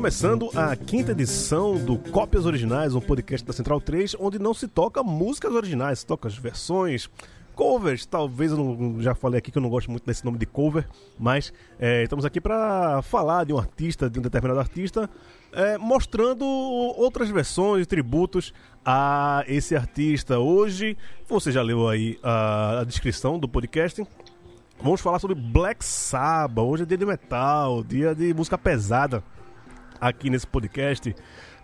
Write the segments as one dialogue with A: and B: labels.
A: começando a quinta edição do Cópias Originais, um podcast da Central 3, onde não se toca músicas originais, se toca as versões, covers. Talvez eu não, já falei aqui que eu não gosto muito desse nome de cover, mas é, estamos aqui para falar de um artista, de um determinado artista, é, mostrando outras versões, tributos a esse artista. Hoje, você já leu aí a, a descrição do podcast, Vamos falar sobre Black Sabbath. Hoje é dia de metal, dia de música pesada aqui nesse podcast.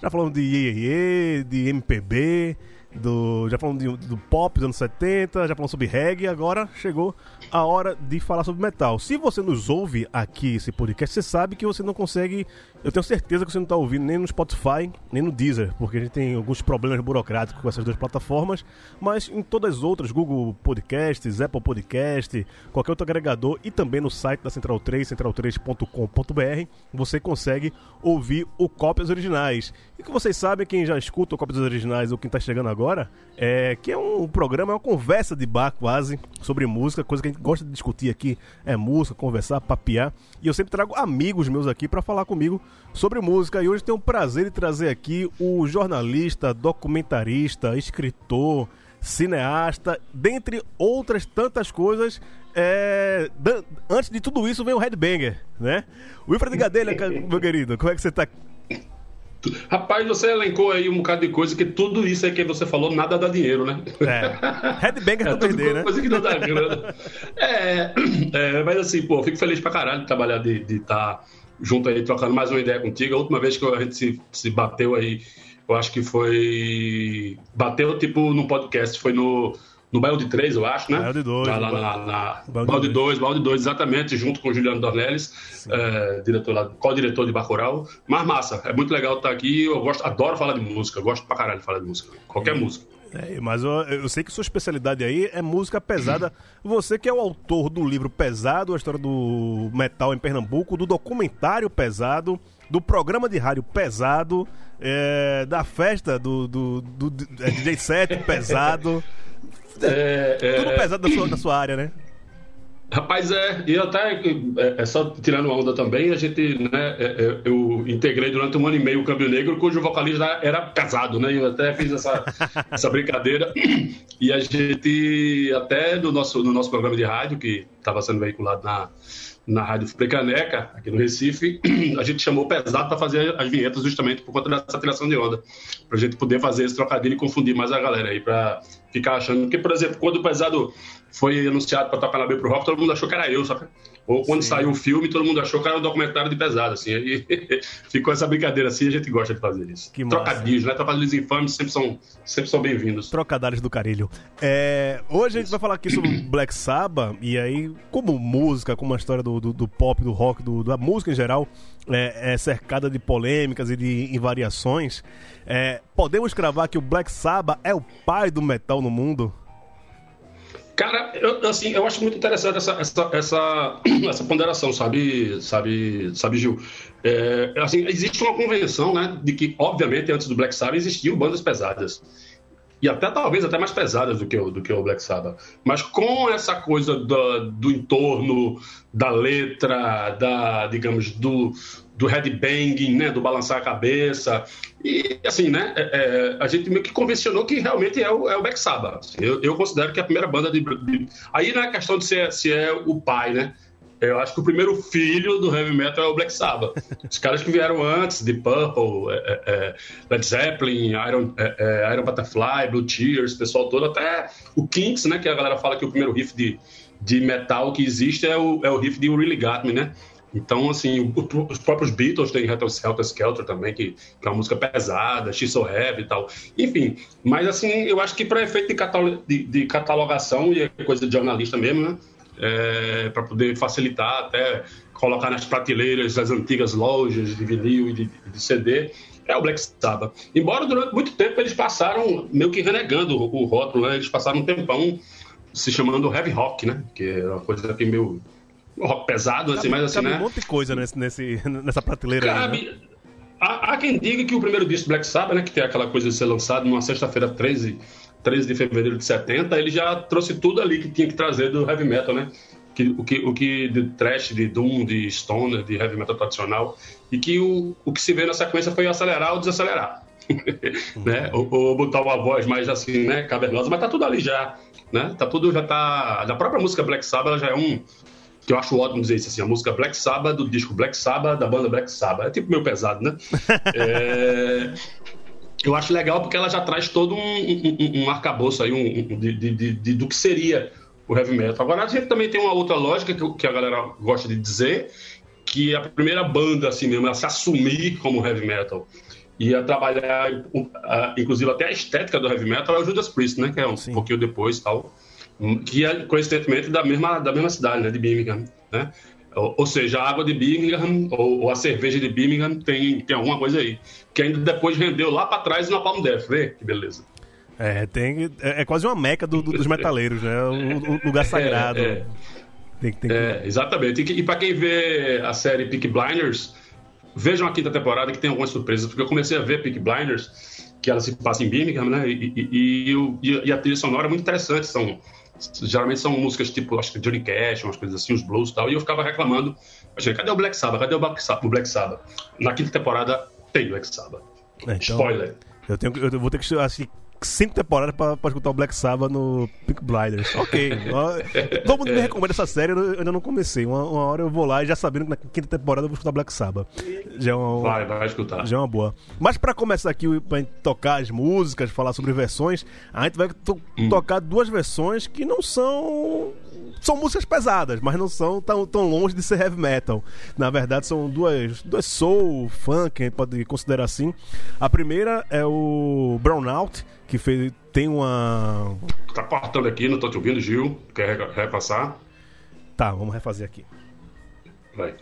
A: Já falamos de Iê, de MPB, do, já falamos de, do pop dos anos 70, já falamos sobre reggae, agora chegou a hora de falar sobre metal. Se você nos ouve aqui esse podcast, você sabe que você não consegue eu tenho certeza que você não está ouvindo nem no Spotify, nem no Deezer, porque a gente tem alguns problemas burocráticos com essas duas plataformas, mas em todas as outras, Google Podcasts, Apple Podcast, qualquer outro agregador e também no site da Central 3, central3.com.br, você consegue ouvir o Cópias Originais. E que vocês sabem, quem já escuta o Cópias Originais ou quem está chegando agora, é que é um programa, é uma conversa de bar quase sobre música, coisa que a gente gosta de discutir aqui, é música, conversar, papear. E eu sempre trago amigos meus aqui para falar comigo sobre música. E hoje tenho o prazer de trazer aqui o jornalista, documentarista, escritor, cineasta, dentre outras tantas coisas. É... Antes de tudo isso vem o Headbanger, né? Wilfred Gadelha, meu querido, como é que você tá?
B: Rapaz, você elencou aí um bocado de coisa que tudo isso aí que você falou, nada dá dinheiro, né?
A: É. Headbanger é, não perder, né?
B: coisa que não dá grana. É, é, mas assim, pô, fico feliz pra caralho de trabalhar, de estar... Tá junto aí, trocando mais uma ideia contigo. A última vez que a gente se, se bateu aí, eu acho que foi. Bateu tipo no podcast, foi no. No Bairro de Três, eu acho, né?
A: Bairro de Dois.
B: Lá, de Dois, Bairro de Dois, exatamente, junto com o Juliano Dornelles, é, diretor co-diretor de Bacurau. Mas massa, é muito legal estar aqui. Eu gosto, adoro falar de música, gosto pra caralho de falar de música. Qualquer música.
A: É, mas eu, eu, sei que sua especialidade aí é música pesada. Você que é o autor do livro Pesado, a história do metal em Pernambuco, do documentário Pesado, do programa de rádio Pesado, é, da festa do, do, do, do é, DJ set Pesado. É, é, Tudo pesado da sua, da sua área, né?
B: Rapaz, é, e até é, é só tirando onda também, a gente, né, é, é, eu integrei durante um ano e meio o Câmbio Negro, cujo vocalista era casado, né, eu até fiz essa, essa brincadeira, e a gente, até no nosso, no nosso programa de rádio, que estava sendo veiculado na, na Rádio Frecaneca, aqui no Recife, a gente chamou o Pesado para fazer as vinhetas justamente por conta dessa tiração de onda, para a gente poder fazer esse trocadilho e confundir mais a galera aí, para ficar achando, porque, por exemplo, quando o Pesado foi anunciado para tocar na pro Rock, todo mundo achou que era eu, sabe? Ou quando Sim. saiu o filme, todo mundo achou que era um documentário de pesado, assim. Aí ficou essa brincadeira assim, a gente gosta de fazer isso. Que Trocadilhos, né? Trocadilhos infames sempre são, sempre são bem-vindos.
A: Trocadilhos do carilho. É, hoje a gente vai falar aqui sobre Black Sabbath, e aí, como música, como a história do, do, do pop, do rock, do, da música em geral, é, é, cercada de polêmicas e de invariações. É, podemos cravar que o Black Sabbath é o pai do metal no mundo?
B: Cara, eu, assim, eu acho muito interessante essa, essa, essa, essa ponderação, sabe, sabe, sabe Gil? É, assim, existe uma convenção, né, de que, obviamente, antes do Black Sabbath existiam bandas pesadas. E até talvez até mais pesadas do que o, do que o Black Sabbath. Mas com essa coisa do, do entorno, da letra, da, digamos, do, do headbanging, né, do balançar a cabeça. E, assim, né, é, é, a gente meio que convencionou que realmente é o, é o Black Sabbath. Assim, eu, eu, considero que é a primeira banda de, de... Aí não é questão de ser, se é o pai, né? Eu acho que o primeiro filho do heavy metal é o Black Sabbath. Os caras que vieram antes, de Purple, é, é, é, Led Zeppelin, Iron, é, é, Iron Butterfly, Blue Tears, pessoal todo, até o Kinks, né, que a galera fala que o primeiro riff de, de metal que existe é o, é o riff de Got Me, né? Então, assim, os próprios Beatles têm Helter Skelter também, que, é uma música pesada, She's So Heavy e tal. Enfim, mas assim, eu acho que para efeito de, de, de, catalogação e coisa de jornalista mesmo, né? É, para poder facilitar até colocar nas prateleiras das antigas lojas de vinil e de, de CD, é o Black Sabbath. Embora durante muito tempo eles passaram meio que renegando o, o rótulo, né? Eles passaram um tempão se chamando heavy rock, né? Que é uma coisa que meio rock pesado, assim, mas assim,
A: né? um monte de coisa nesse, nesse, nessa prateleira cabe, aí, né?
B: há, há, quem diga que o primeiro disco Black Sabbath, né, que tem aquela coisa de ser lançado numa sexta-feira 13, 13 de fevereiro de 70, ele já trouxe tudo ali que tinha que trazer do heavy metal, né? que, o, que, o que de trash, de doom, de stoner, de heavy metal tradicional, e que o, o que se vê na sequência foi acelerar ou desacelerar. né? ou, ou, botar uma voz mais assim, né, cavernosa, mas tá tudo ali já, né? Tá tudo já tá, da própria música Black Sabbath ela já é um que eu acho ótimo dizer isso assim, a música Black Sabbath do disco Black Sabbath da banda Black Sabbath, é tipo meio pesado, né? é... Eu acho legal porque ela já traz todo um, um, um arcabouço aí um, de, de, de, do que seria o heavy metal. Agora, a gente também tem uma outra lógica que, que a galera gosta de dizer, que a primeira banda, assim mesmo, a se assumir como heavy metal e a trabalhar, inclusive até a estética do heavy metal, é o Judas Priest, né? Que é um Sim. pouquinho depois tal. Que é, coincidentemente, da mesma, da mesma cidade, né? De Birmingham, né? Ou, ou seja, a água de Birmingham ou, ou, a cerveja de Birmingham tem, tem alguma coisa aí. Que ainda depois rendeu lá para trás na Palm Death. Vê que beleza.
A: É, tem, é, é, quase uma meca do, do, dos metaleiros, né? O, lugar sagrado. É, é.
B: Tem, tem que... é exatamente. E, e para quem vê a série Peak Blinders, vejam a quinta temporada que tem algumas surpresas, porque eu comecei a ver Peak Blinders, que ela se passa em Birmingham, né? E, e, e, e a trilha sonora é muito interessante. São, geralmente são músicas tipo, acho que Johnny Cash, umas coisas assim, os blues e tal. E eu ficava reclamando, achei, cadê o Black Sabbath? Cadê o Black Sabbath? O Black Sabbath? Na quinta temporada tem Black Sabbath. É, então, Spoiler.
A: Eu, tenho, eu vou ter que assistir cinco temporadas pra, pra escutar o Black Sabbath no Pink Blinders. Ok. Todo mundo me recomenda essa série, eu ainda não comecei. Uma, uma, hora eu vou lá e já sabendo que na quinta temporada eu vou escutar Black Sabbath.
B: Já é uma, vai, vai escutar.
A: Já é uma boa. Mas pra começar aqui, pra gente tocar as músicas, falar sobre versões, a gente vai to hum. tocar duas versões que não são são músicas pesadas, mas não são tão, tão longe de ser heavy metal. Na verdade, são duas, duas soul, funk, a gente pode considerar assim. A primeira é o Brownout, que fez, tem uma.
B: Tá cortando aqui, não tô te ouvindo, Gil. Quer repassar?
A: Tá, vamos refazer aqui.
B: Vai.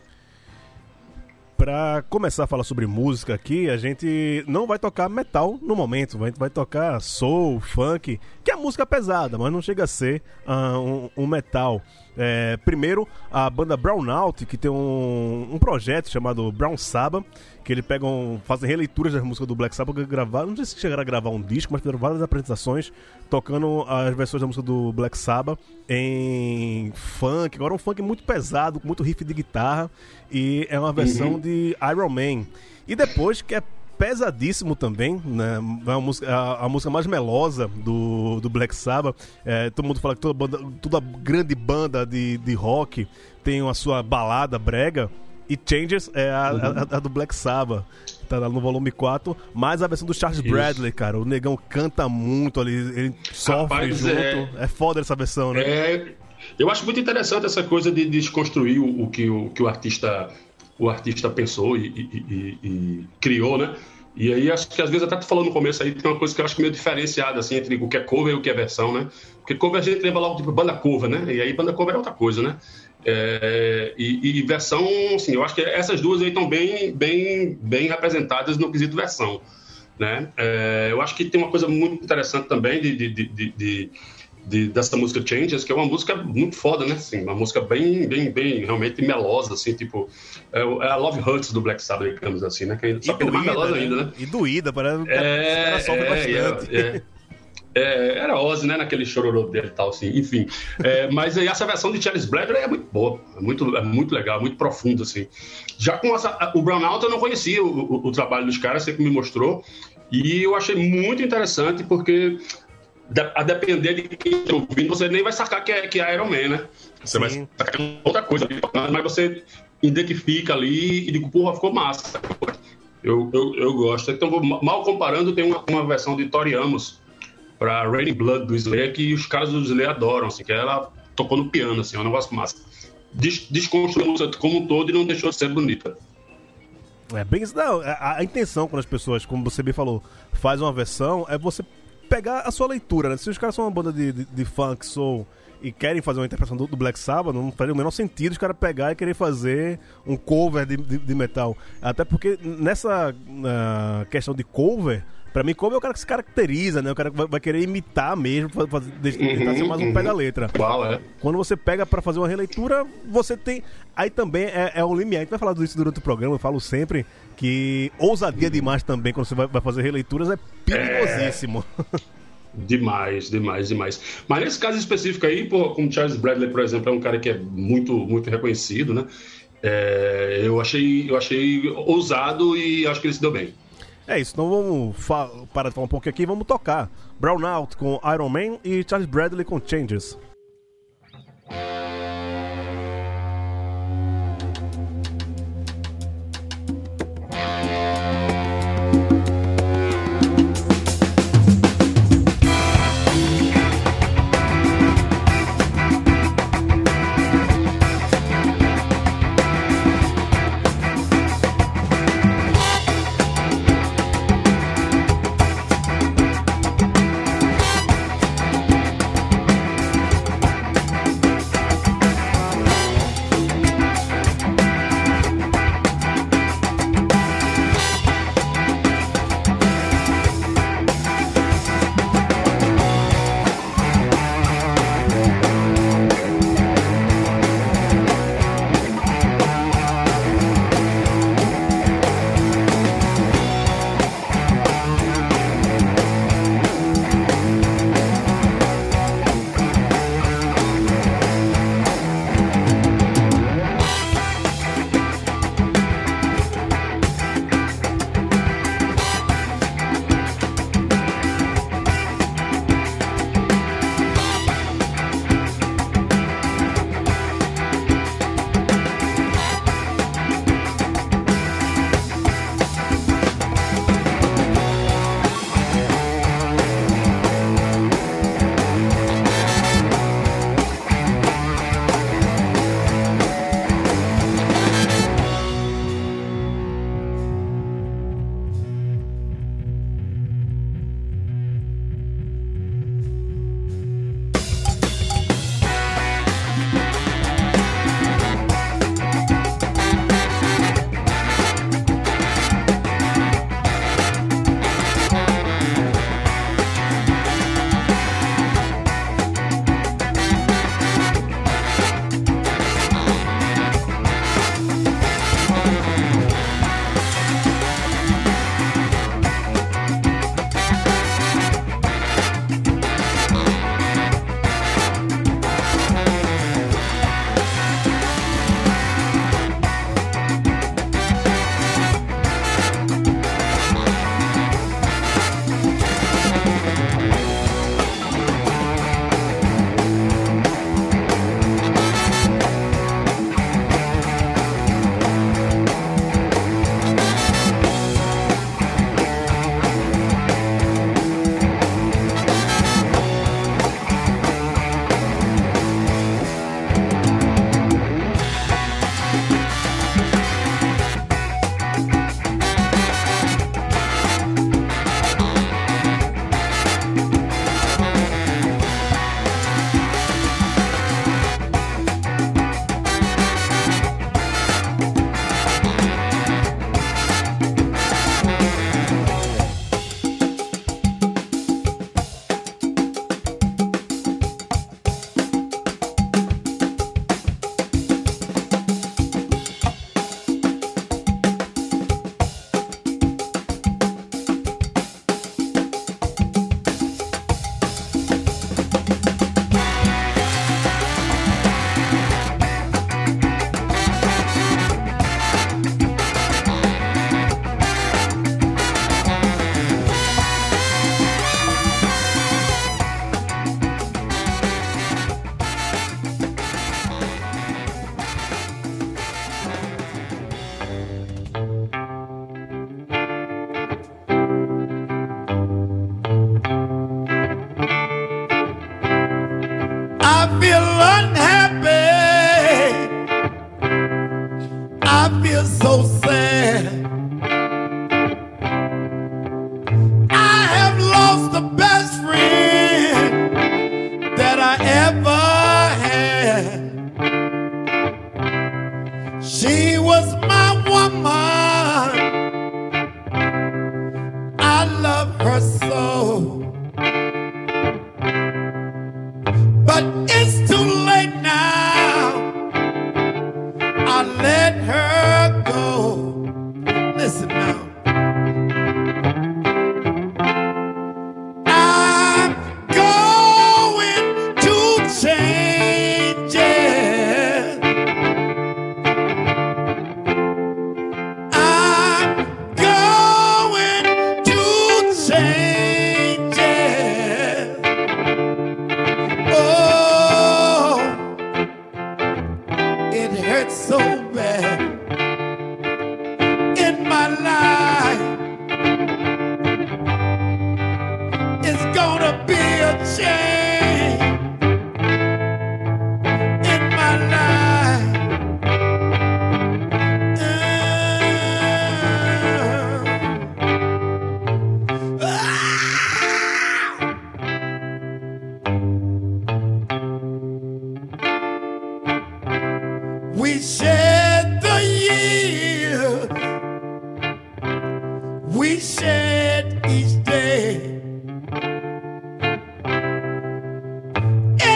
A: Pra começar a falar sobre música aqui, a gente não vai tocar metal no momento, a gente vai tocar soul, funk, que é música pesada, mas não chega a ser uh, um, um, metal. É, primeiro, a banda Brownout, que tem um, um projeto chamado Brown Sabbath, que eles pegam, fazem releituras das músicas do Black Sabbath, gravaram, não sei se chegaram a gravar um disco, mas fizeram várias apresentações tocando as versões da música do Black Sabbath em funk, agora um funk muito pesado, com muito riff de guitarra, e é uma versão uhum. de Iron Man. E depois, que é pesadíssimo também, né? É a música, a, a, música mais melosa do, do Black Sabbath. É, todo mundo fala que toda, banda, toda grande banda de, de rock tem a sua balada brega. E Changes é a, uhum. a, a, do Black Sabbath. Tá no volume 4. Mais a versão do Charles Isso. Bradley, cara. O negão canta muito ali, ele sofre Rapaz, junto. É... é foda essa versão, né?
B: É... Eu acho muito interessante essa coisa de desconstruir o, o que, o, que o artista o artista pensou e, e, e, e, criou, né? E aí acho que às vezes até tu falando no começo aí tem uma coisa que eu acho meio diferenciada assim entre o que é cover e o que é versão, né? Porque cover a gente lembra logo tipo banda cover, né? E aí banda cover é outra coisa, né? É, e, e, versão, assim, eu acho que essas duas aí estão bem, bem, bem representadas no quesito versão. Né? É, eu acho que tem uma coisa muito interessante também de, de, de, de, de dessa música Changes, que é uma música muito foda, né? Assim, uma música bem, bem, bem, realmente melosa, assim, tipo, é, é a Love Hurts do Black Sabbath, digamos assim, né? Que,
A: só que é mais melosa né? ainda, né? E doída, parece que é, sofre é, bastante. É,
B: era Ozzy, né? Naquele chororô dele e tal, assim. Enfim. É, mas aí essa versão de Charles Bradley é muito boa. É muito, é muito legal, muito profundo, assim. Já com essa, o Brownout eu não conhecia o, o, o trabalho dos caras, sempre me mostrou. E eu achei muito interessante, porque a depender de quem está ouvindo, você nem vai sacar que é, que é Iron Man, né? Você Sim. vai sacar é outra coisa, mas você identifica ali e digo, porra, ficou massa. Eu, eu, eu gosto. Então, mal comparando, tem uma, uma versão de Tori Amos, pra Raining Blood do Slayer, que os caras do Slayer adoram, assim, que ela tocou no piano, assim, é um negócio massa. Des desconstruiu a música como um todo e não deixou de ser bonita.
A: É bem isso. Não, a, a, intenção quando as pessoas, como você bem falou, faz uma versão, é você pegar a sua leitura, né? Se os caras são uma banda de, de, de funk, soul e querem fazer uma interpretação do, do Black Sabbath, não faria o menor sentido os caras pegar e querer fazer um cover de, de, de metal. Até porque nessa uh, questão de cover, Pra mim, como é o cara que se caracteriza, né? O cara vai, vai querer imitar mesmo, fazer, tentar uhum, ser mais um uhum. pega-letra.
B: Qual é?
A: Quando você pega pra fazer uma releitura, você tem. Aí também é, é um limiar. A gente vai falar disso durante o programa, eu falo sempre que ousadia demais também quando você vai, vai fazer releituras é perigosíssimo.
B: É... Demais, demais, demais. Mas nesse caso específico aí, por, como Charles Bradley, por exemplo, é um cara que é muito, muito reconhecido, né? É, eu, achei, eu achei ousado e acho que ele se deu bem.
C: É isso, então vamos parar de falar um pouco aqui vamos tocar Brown Out com Iron Man e Charles Bradley com Changes.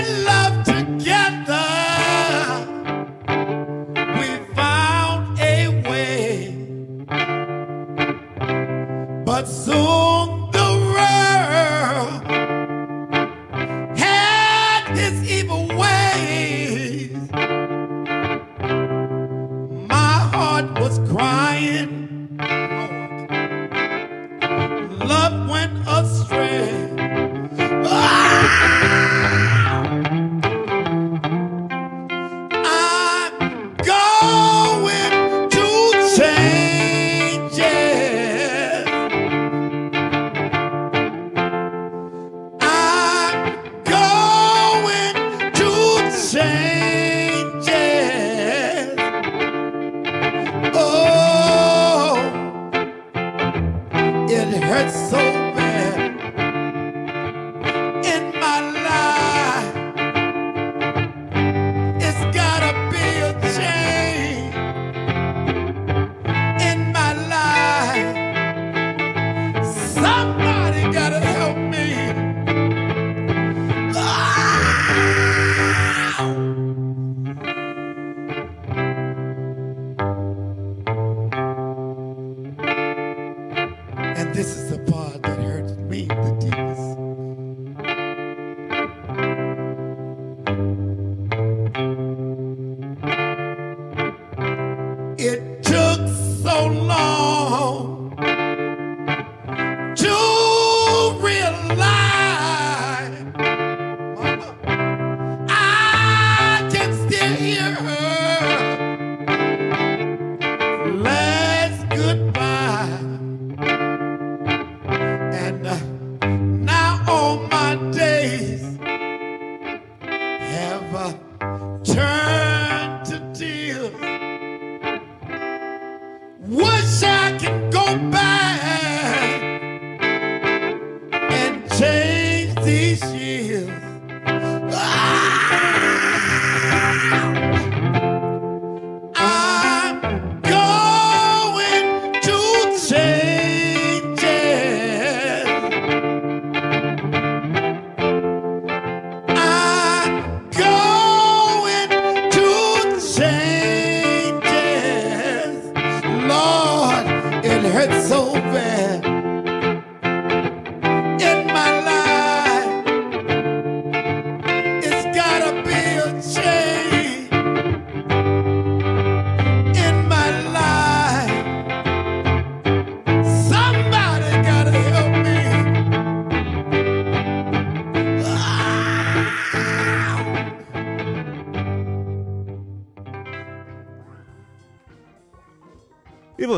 D: love.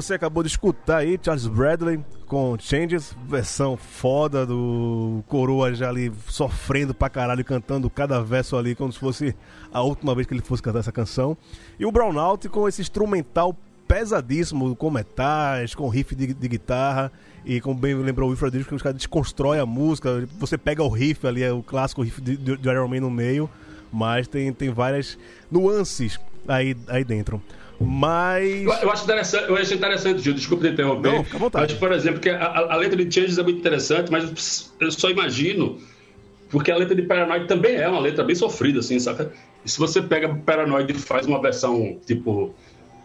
A: Você acabou de escutar aí Charles Bradley com Changes, versão foda do Coroa já ali sofrendo pra caralho, cantando cada verso ali como se fosse a última vez que ele fosse cantar essa canção. E o Brownout com esse instrumental pesadíssimo, com metais, com riff de, de guitarra. E como bem lembrou o Wilfred que os caras desconstrói a música. Você pega o riff ali, é o clássico riff de, de, de Iron Man no meio. Mas tem, tem várias nuances aí, aí dentro. Mas.
B: Eu, eu, acho interessante, eu acho interessante, Gil, desculpa te interromper.
A: Não, fica à vontade.
B: Por exemplo, que a, a, letra de Changes é muito interessante, mas eu só imagino, porque a letra de Paranoid também é uma letra bem sofrida, assim, saca? E se você pega Paranoid e faz uma versão, tipo,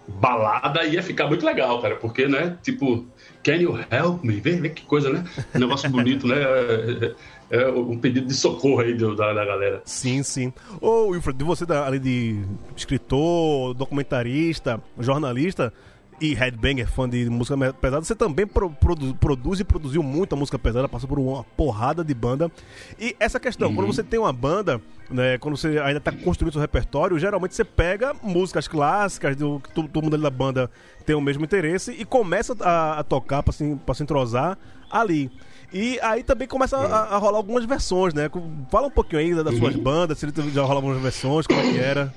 B: balada, ia ficar muito legal, cara, porque, né, tipo, Can you help me? Vê, vê que coisa, né? Um negócio bonito, né? é um pedido de socorro aí do, da, da, galera.
A: Sim, sim. Ô, Wilfred, você, além de escritor, documentarista, jornalista e headbanger, fã de música pesada, você também pro, produ, produz e produziu muita música pesada, passou por uma porrada de banda. E essa questão, uhum. quando você tem uma banda, né, quando você ainda está construindo seu repertório, geralmente você pega músicas clássicas, do, todo, todo mundo ali da banda tem o mesmo interesse, e começa a, a tocar para se, se entrosar ali. E aí também começa a, a, rolar algumas versões, né? Fala um pouquinho aí das suas uhum. bandas, se já rola algumas versões, como é que era.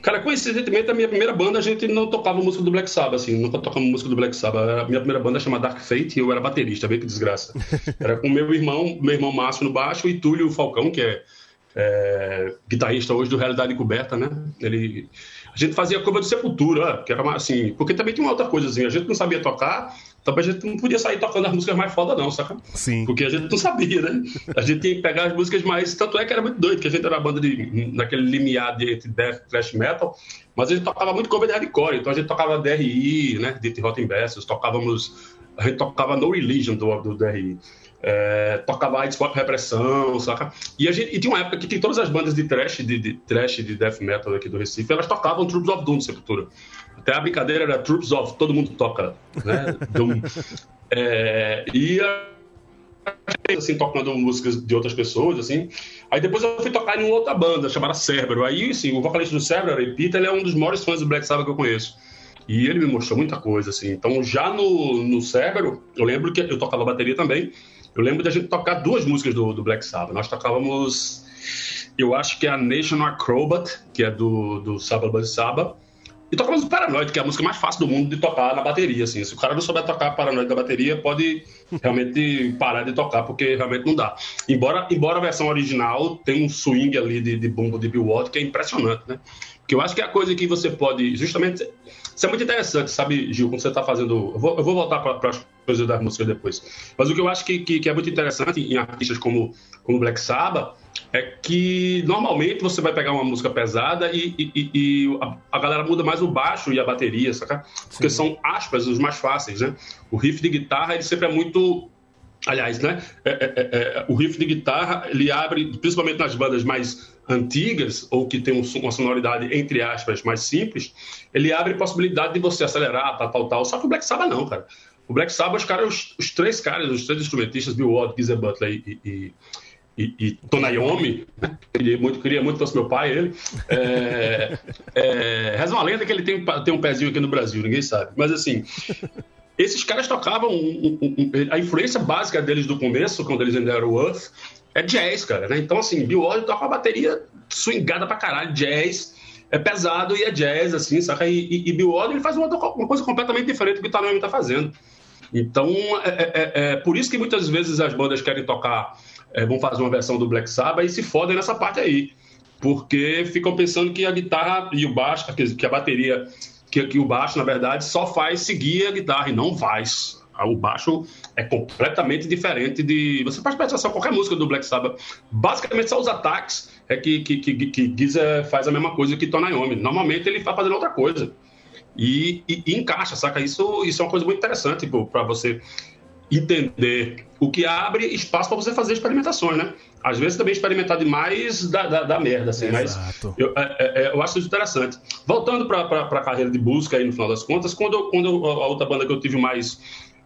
B: Cara, coincidentemente, a minha primeira banda a gente não tocava música do Black Sabbath, assim, nunca tocamos música do Black Sabbath. A minha primeira banda chama Dark Fate e eu era baterista, bem que desgraça. Era com meu irmão, meu irmão Márcio no baixo e Túlio Falcão, que é, é guitarrista hoje do Realidade Coberta, né? Ele, a gente fazia cover do Sepultura, que era assim, porque também tinha uma outra coisa assim, a gente não sabia tocar, também a gente não podia sair tocando as músicas mais foda, não, saca?
A: Sim.
B: Porque a gente não sabia, né? A gente tinha que pegar as músicas mais. Tanto é que era muito doido, que a gente era banda de, naquele limiar de entre death thrash metal, mas a gente tocava muito cover de hardcore, então a gente tocava DRI, né? De Rotten Bastards, tocávamos. A gente tocava No Religion do, do DRI. É, tocava AIDS Pop Repressão, saca? E, a gente, e tinha uma época que tem todas as bandas de trash, de, de trash, de death metal aqui do Recife, elas tocavam Troops of Doom, Sepultura. A brincadeira era Troops of, todo mundo toca, né? Doom. É, e assim, tocando músicas de outras pessoas, assim. Aí depois eu fui tocar em uma outra banda, chamada Cerberus. Aí, sim, o vocalista do Cerberus, Repita, ele é um dos maiores fãs do Black Sabbath que eu conheço. E ele me mostrou muita coisa, assim. Então, já no, no Cerberus, eu lembro que eu tocava bateria também. Eu lembro da gente tocar duas músicas do, do Black Sabbath. Nós tocávamos, eu acho que é a Nation Acrobat, que é do, do Sabbath Sabbath. E tocávamos o Paranoid, que é a música mais fácil do mundo de tocar na bateria, assim. Se o cara não souber tocar Paranoid na bateria, pode realmente parar de tocar, porque realmente não dá. Embora, embora a versão original tenha um swing ali de, de bumbo de Bill Ward que é impressionante, né? Porque eu acho que é a coisa que você pode, justamente isso é muito interessante, sabe, Gil, quando você está fazendo. Eu vou, eu vou voltar para as coisas das músicas depois. Mas o que eu acho que, que, que, é muito interessante em artistas como, como Black Sabbath é que normalmente você vai pegar uma música pesada e, e, e a, a, galera muda mais o baixo e a bateria, saca? Porque Sim. são aspas os mais fáceis, né? O riff de guitarra ele sempre é muito Aliás, né? É, é, é, é o riff de guitarra ele abre, principalmente nas bandas mais antigas ou que tem uma sonoridade entre aspas mais simples, ele abre possibilidade de você acelerar, tal, tal, tal. Só que o Black Sabbath não, cara. O Black Sabbath, os, os, três caras, os três instrumentistas, Bill Ward, Geezer Butler e, e, e, e Tonayomi, né? queria muito, queria muito que fosse meu pai, ele. É, é, reza uma lenda que ele tem, tem um pezinho aqui no Brasil, ninguém sabe. Mas assim, esses caras tocavam. Um, um, um, a influência básica deles do começo, quando eles ainda eram Earth, é jazz, cara, né? Então, assim, Bill Ward toca uma bateria swingada pra caralho, jazz, é pesado e é jazz, assim, saca? E, e, e Bill Ward ele faz uma, uma, coisa completamente diferente do que o Tanami tá fazendo. Então, é, é, é, é, por isso que muitas vezes as bandas querem tocar, é, vão fazer uma versão do Black Sabbath e se fodem nessa parte aí. Porque ficam pensando que a guitarra e o baixo, que a bateria, que, que o baixo, na verdade, só faz seguir a guitarra e não faz. O baixo é completamente diferente de. Você pode prestar atenção qualquer música do Black Sabbath. Basicamente, só os ataques é que, que, que, que Giza faz a mesma coisa que Tonayomi. Normalmente ele está fazendo outra coisa. E, e, e, encaixa, saca? Isso, isso é uma coisa muito interessante para você entender o que abre espaço para você fazer experimentações, né? Às vezes também experimentar demais da, da, da merda, assim, Exato. mas eu, é, é, é, eu acho isso interessante. Voltando para a carreira de busca aí no final das contas, quando, quando a outra banda que eu tive mais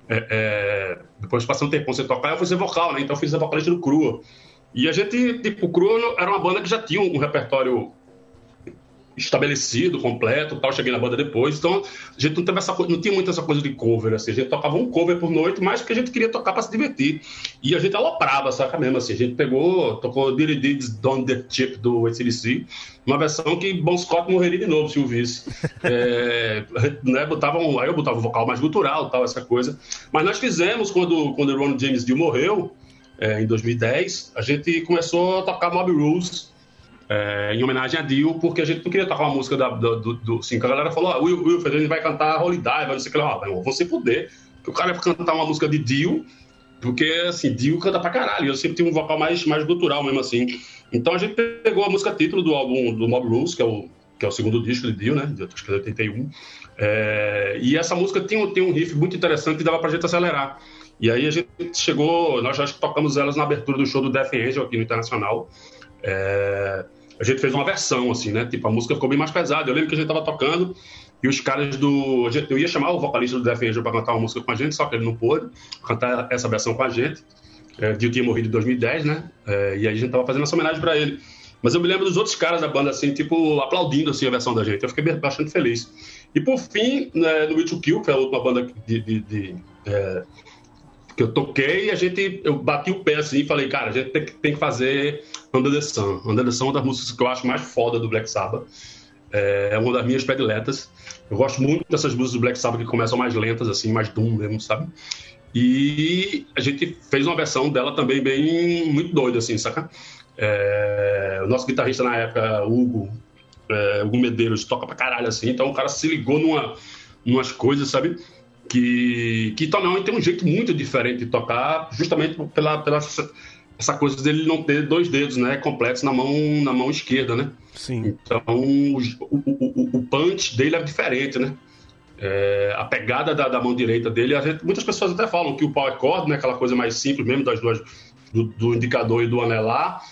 B: é, é, depois passando um tempo sem tocar, eu fui ser vocal, né? Então eu fiz a vocalista do Crua. E a gente, tipo, o Crua era uma banda que já tinha um repertório estabelecido, completo, tal. Cheguei na banda depois, então a gente não teve essa não tinha muito essa coisa de cover, assim. A gente tocava um cover por noite, mais porque a gente queria tocar para se divertir. E a gente aloprava, saca mesmo, assim. A gente pegou, tocou Dirty Deeds Don the Chip do ACDC, uma versão que Bon Scott morreria de novo se o visse. É, né, botava um, aí eu botava um vocal mais gutural, tal, essa coisa. Mas nós fizemos, quando, quando o Ron James Dio morreu, é, em 2010, a gente começou a tocar Mob Rules, é, em homenagem a Dio, porque a gente não queria tocar uma música da, do, do, assim, a galera falou, ah, o Will, Will Ferdinand vai cantar Holy Dive, não sei o que lá, ah, você poder, que o cara vai cantar uma música de Dio, porque, assim, Dio canta pra caralho, eu sempre tive um vocal mais, mais gutural mesmo, assim. Então a gente pegou a música título do álbum do Mob Rules, que é o, que é o segundo disco de Dio, né, de, acho que é de 81, é, e essa música tem, tem um riff muito interessante que dava pra gente acelerar. E aí a gente chegou, nós que tocamos elas na abertura do show do Death Angel aqui no Internacional. É, a gente fez uma versão, assim, né? Tipo, a música ficou bem mais pesada. Eu lembro que a gente tava tocando e os caras do. Eu ia chamar o vocalista do Death Angel pra cantar uma música com a gente, só que ele não pôde cantar essa versão com a gente. É, Dio tinha morrido em 2010, né? É, e aí a gente tava fazendo essa homenagem pra ele. Mas eu me lembro dos outros caras da banda, assim, tipo, aplaudindo assim, a versão da gente. Eu fiquei bastante feliz. E por fim, né, no Will to Kill, que é a última banda de, de, de é, que eu toquei e a gente, eu bati o pé assim e falei, cara, a gente tem, tem que fazer Under the Sun. Under the Sun é uma das músicas que eu acho mais foda do Black Sabbath. É, é uma das minhas prediletas. Eu gosto muito dessas músicas do Black Sabbath que começam mais lentas, assim, mais doom mesmo, sabe? E a gente fez uma versão dela também bem muito doida, assim, saca? É, o nosso guitarrista na época, Hugo, é, Hugo Medeiros, toca pra caralho, assim, então o cara se ligou numa, numas coisas, sabe? Que, que também tem um jeito muito diferente de tocar, justamente pela, pela essa coisa dele não ter dois dedos, né, completos na mão, na mão esquerda, né?
A: Sim.
B: Então, o, o, o, o punch dele é diferente, né? É, a pegada da, da, mão direita dele, gente, muitas pessoas até falam que o power chord, né, aquela coisa mais simples mesmo das duas, do, do indicador e do anelar,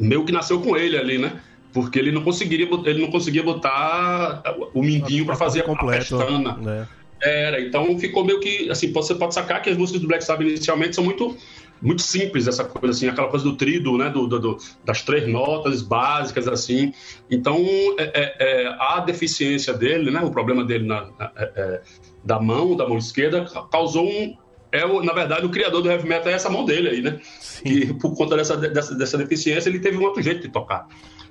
B: meio que nasceu com ele ali, né? Porque ele não conseguiria, ele não conseguia botar o mindinho para fazer completo, a pestana. Né? Era, então ficou meio que assim, você pode sacar que as músicas do Black Sabbath inicialmente são muito muito simples essa coisa assim, aquela coisa do trido, né, do, do, do das três notas básicas assim. Então é, é, é, a deficiência dele, né, o problema dele na, na é, é, da mão, da mão esquerda, causou um é na verdade o criador do heavy metal é essa mão dele aí, né? Sim. Que por conta dessa, dessa, dessa deficiência ele teve um outro jeito de tocar.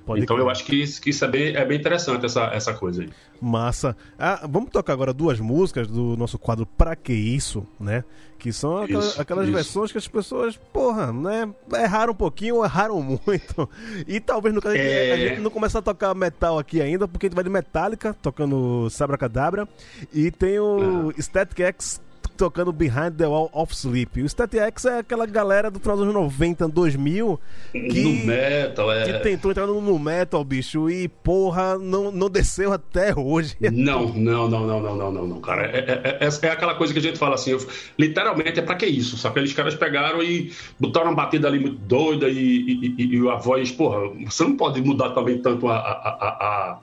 B: Pode então eu acho que, que isso é bem, é bem interessante, essa, essa coisa aí.
A: Massa. Ah, vamos tocar agora duas músicas do nosso quadro Pra Que Isso, né? Que são aquelas, isso, aquelas isso. versões que as pessoas, porra, né? Erraram um pouquinho ou erraram muito. E talvez no caso é... a gente não comece a tocar metal aqui ainda, porque a gente vai de Metallica, tocando Sabra Cadabra. E tem o ah. Static X tocando Behind the Wall of Sleep. O Static X é aquela galera do final dos anos 90, 2000 que,
B: no metal, é.
A: que tentou entrar no, no metal, bicho, e porra, não, não desceu até hoje.
B: Não, não, não, não, não, não, não, não cara. É, é, é, é aquela coisa que a gente fala assim, eu, literalmente é pra que isso? Só que aqueles caras pegaram e botaram uma batida ali muito doida e, e, e, e a voz, porra, você não pode mudar também tanto a, a, a, a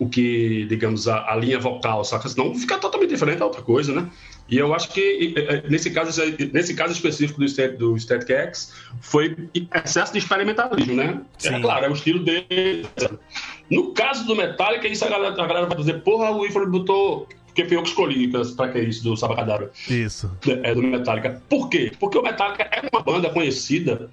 B: o que, digamos, a, a, linha vocal, saca? Senão fica totalmente diferente a outra coisa, né? E eu acho que nesse caso, nesse caso específico do, Stat, do Static X foi excesso de experimentalismo, né? É Sim. É claro, é o estilo dele. No caso do Metallica, isso a galera, a galera vai dizer, porra, o Ifro botou porque foi eu que escolhi para que é isso do Sabacadabra.
A: Isso.
B: É do Metallica. Por quê? Porque o Metallica é uma banda conhecida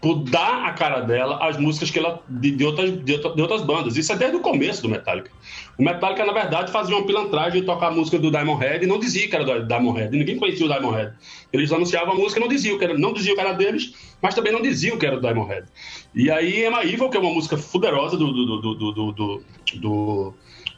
B: por dar a cara dela às músicas que ela de, de, outras, de, de, outras bandas. Isso é desde o começo do Metallica. O Metallica, na verdade, fazia uma pilantragem de tocar a música do Diamond Head e não dizia que era do Diamond Head. Ninguém conhecia o Diamond Head. Eles anunciavam a música e não diziam que era, não diziam que era deles, mas também não diziam que era do Diamond Head. E aí, Emma Evil, que é uma música fuderosa do, do, do, do, do, do,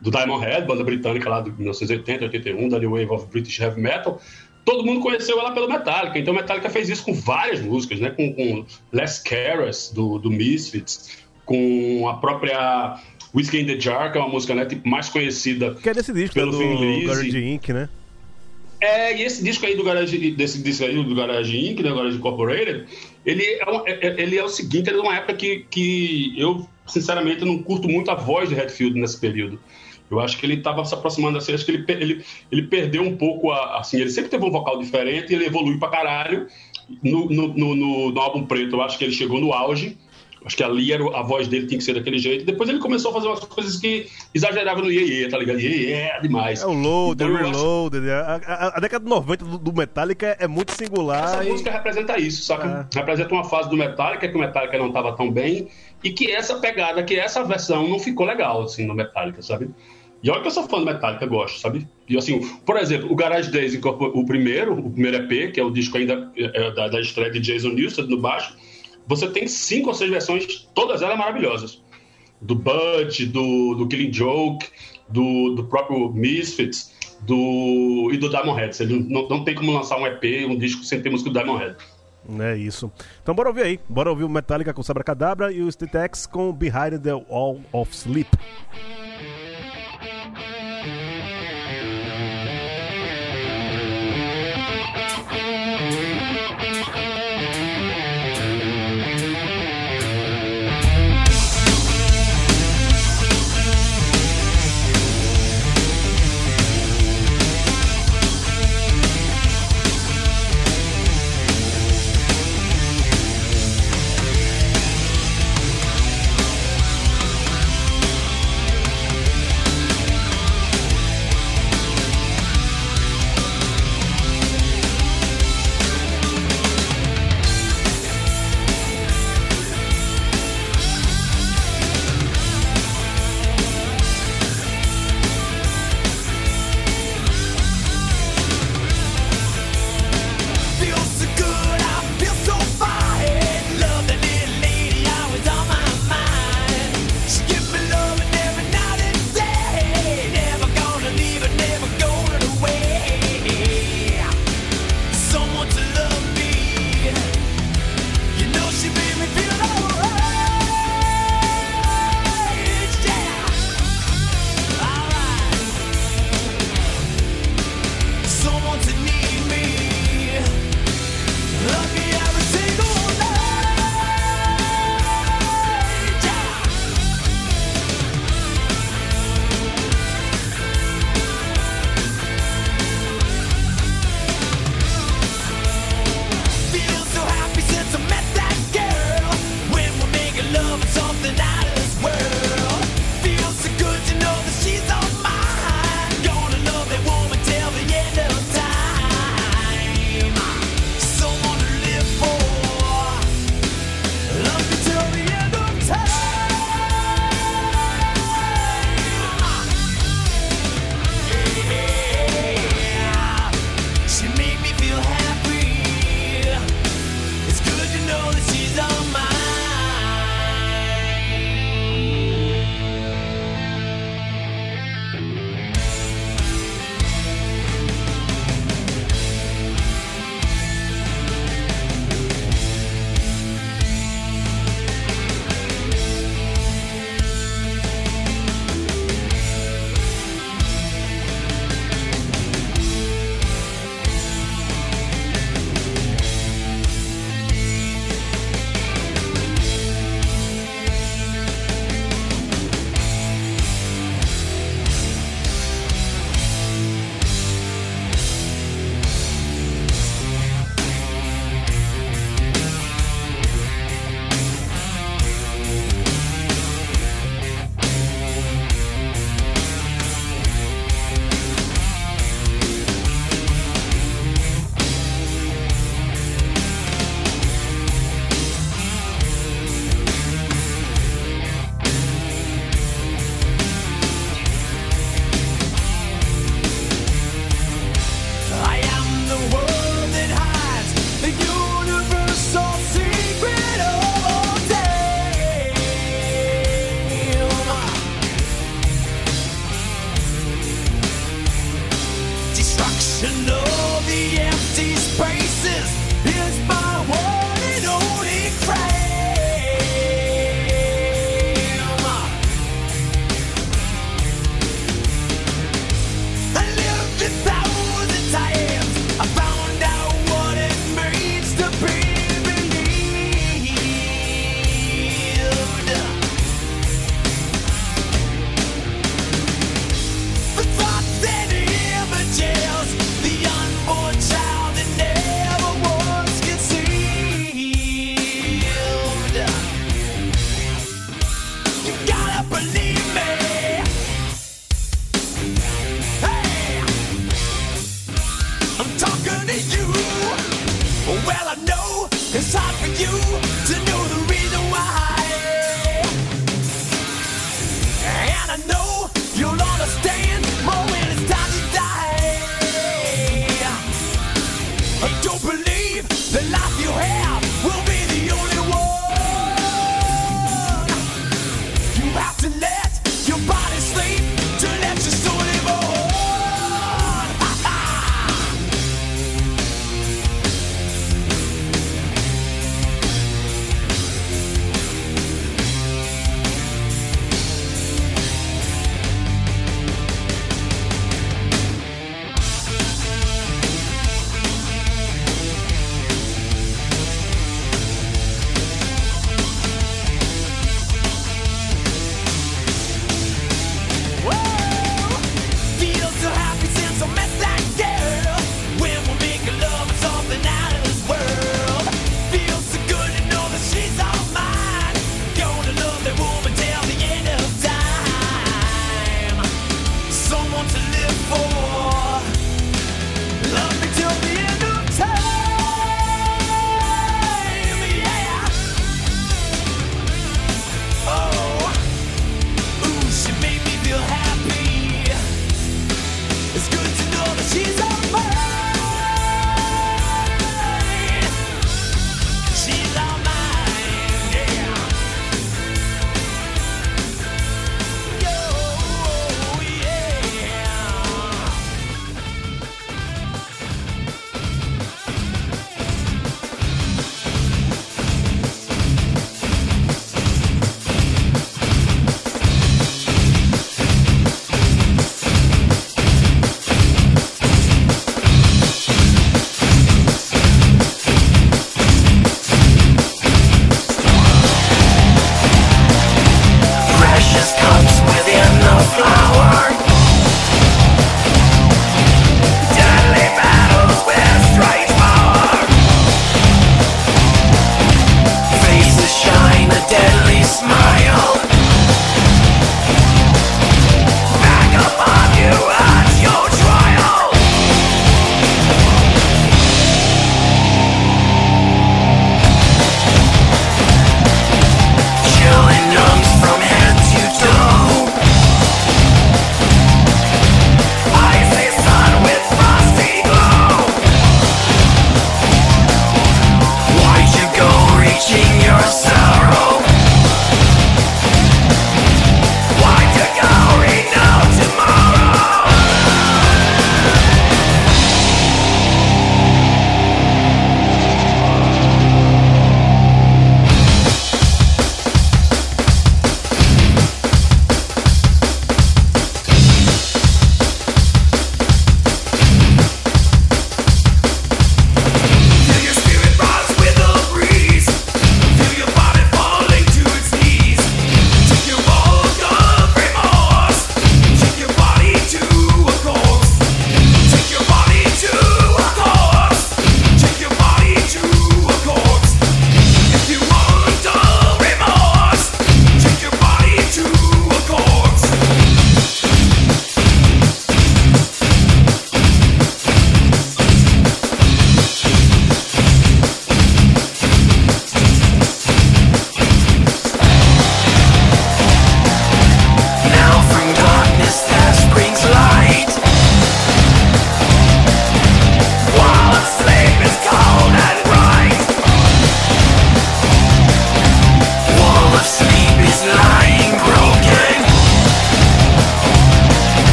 B: do Diamond Head, banda britânica lá de 1980, 81, da New Wave of British Heavy Metal, todo mundo conheceu ela pelo Metallica. Então, Metallica fez isso com várias músicas, né? Com, com Les Caras, do, do Misfits, com a própria Whiskey in the Jar, que é uma música né, tipo, mais conhecida
A: que é desse disco, pelo do Garage Inc., né?
B: É, e esse disco aí do Garage, desse disco aí do Garage Inc., né, Garage Incorporated, ele é, um, é, é, ele é o seguinte, ele é uma época que, que eu, sinceramente, não curto muito a voz de Redfield nesse período. Eu acho que ele estava se aproximando assim, acho que ele, ele, ele perdeu um pouco a, assim, ele sempre teve um vocal diferente, ele evoluiu pra caralho. No, no, no, no álbum preto, eu acho que ele chegou no auge. Acho que ali era, a voz dele tinha que ser daquele jeito. Depois ele começou a fazer umas coisas que exageravam no iê tá ligado? Iê, é demais.
A: É o Loaded, então, Reloaded. Acho... A, a, a, década de 90 do, do Metallica é muito singular.
B: Essa e... música representa isso, sabe? É. Representa uma fase do Metallica que o Metallica não estava tão bem e que essa pegada, que essa versão não ficou legal, assim, no Metallica, sabe? E olha que eu sou fã do Metallica, gosto, sabe? E assim, por exemplo, o Garage Days, o primeiro, o primeiro EP, que é o disco ainda é, da, da estreia de Jason Newsted no baixo, você tem cinco ou seis versões, todas elas maravilhosas. Do Bud, do, do Killing Joke, do, do próprio Misfits, do, e do Diamond Head. Não, não tem como lançar um EP, um disco sem ter música do Diamond Head.
A: É isso. Então bora ouvir aí. Bora ouvir o Metallica com Sabra Cadabra e o Stitex com Behind the Wall of Sleep.